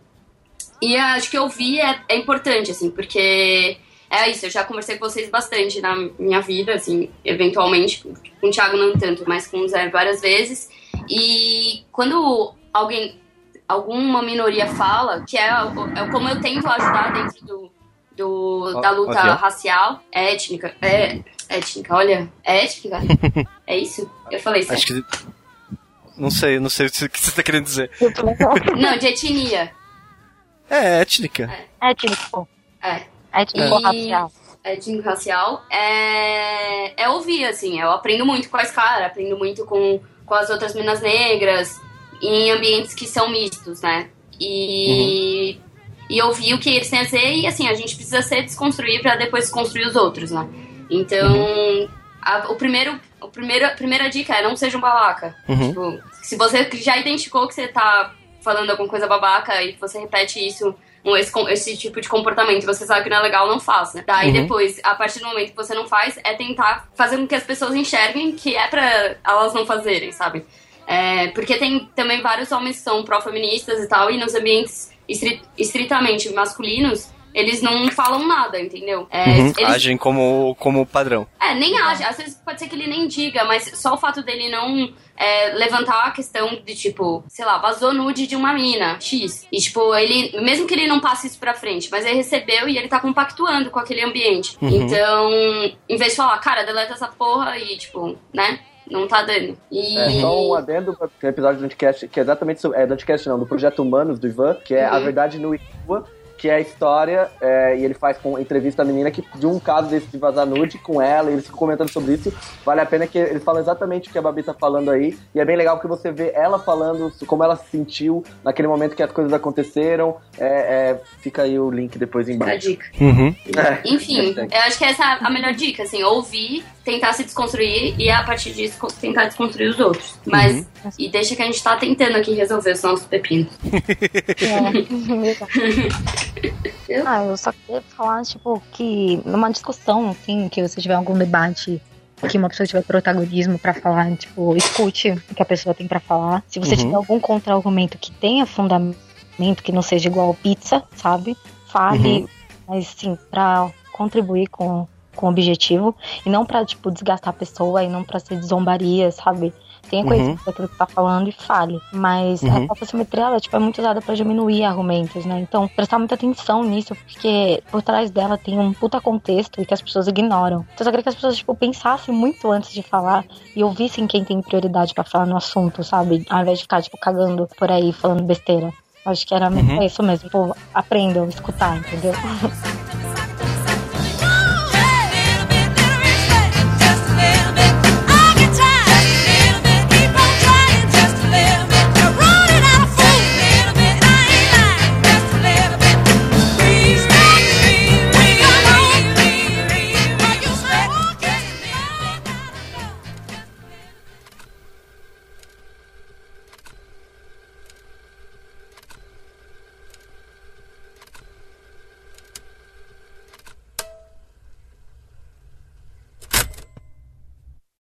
e acho que ouvir é, é importante, assim, porque é isso, eu já conversei com vocês bastante na minha vida, assim, eventualmente, com o Thiago não tanto, mas com o Zé várias vezes. E quando alguém, alguma minoria fala, que é, é como eu tento ajudar dentro do, do da luta okay. racial, étnica, é, étnica, olha, é étnica? é isso? Eu falei certo. Acho que... Não sei, não sei o que você está querendo dizer. Não, de etnia. É, étnica. É. Étnico. É. Étnico-racial. Étnico-racial é, é ouvir, assim. Eu aprendo muito com a Scar, aprendo muito com, com as outras minas negras, em ambientes que são mistos, né? E, uhum. e ouvir o que eles têm a dizer e, assim, a gente precisa se desconstruir para depois construir os outros, né? Então, uhum. A, o primeiro, o primeiro, a primeira dica é não seja um babaca. Uhum. Tipo, se você já identificou que você tá falando alguma coisa babaca e você repete isso, um, esse, esse, tipo de comportamento, você sabe que não é legal, não faça. Daí uhum. depois, a partir do momento que você não faz, é tentar fazer com que as pessoas enxerguem que é pra elas não fazerem, sabe? É, porque tem também vários homens que são pró-feministas e tal, e nos ambientes estritamente masculinos, eles não falam nada, entendeu? É, uhum, eles... Agem como, como padrão. É, nem age. Às vezes pode ser que ele nem diga, mas só o fato dele não é, levantar a questão de, tipo, sei lá, vazou nude de uma mina, X. E, tipo, ele, mesmo que ele não passe isso pra frente, mas ele recebeu e ele tá compactuando com aquele ambiente. Uhum. Então, em vez de falar, cara, deleta essa porra e, tipo, né? não tá dando. E... É, só um adendo para o episódio do Anticast, que é exatamente sobre, é, do Anticast não, do Projeto Humanos, do Ivan, que é uhum. a verdade no Ivan, que é a história, é, e ele faz com entrevista a menina que, de um caso desse de vazar nude com ela, e eles ficam comentando sobre isso. Vale a pena que eles falam exatamente o que a Babi tá falando aí, e é bem legal que você vê ela falando como ela se sentiu naquele momento que as coisas aconteceram. É, é, fica aí o link depois embaixo. A dica. Uhum. É. Enfim, eu acho que essa é a melhor dica, assim, ouvir, tentar se desconstruir e a partir disso tentar desconstruir os outros. Mas, uhum. e deixa que a gente tá tentando aqui resolver os nossos pepinos. É, ah, eu só queria falar, tipo, que numa discussão, assim, que você tiver algum debate que uma pessoa tiver protagonismo para falar, tipo, escute o que a pessoa tem para falar. Se você uhum. tiver algum contra-argumento que tenha fundamento, que não seja igual pizza, sabe? Fale, uhum. mas sim, pra contribuir com, com o objetivo e não pra, tipo, desgastar a pessoa e não pra ser zombaria, sabe? tenha conhecimento uhum. daquilo que tá falando e fale. Mas uhum. a simetria, ela, tipo, é muito usada para diminuir argumentos, né? Então, prestar muita atenção nisso, porque por trás dela tem um puta contexto e que as pessoas ignoram. Então, eu só queria que as pessoas, tipo, pensassem muito antes de falar e ouvissem quem tem prioridade para falar no assunto, sabe? Ao invés de ficar, tipo, cagando por aí, falando besteira. Acho que era uhum. isso mesmo. Tipo, aprendam a escutar, entendeu?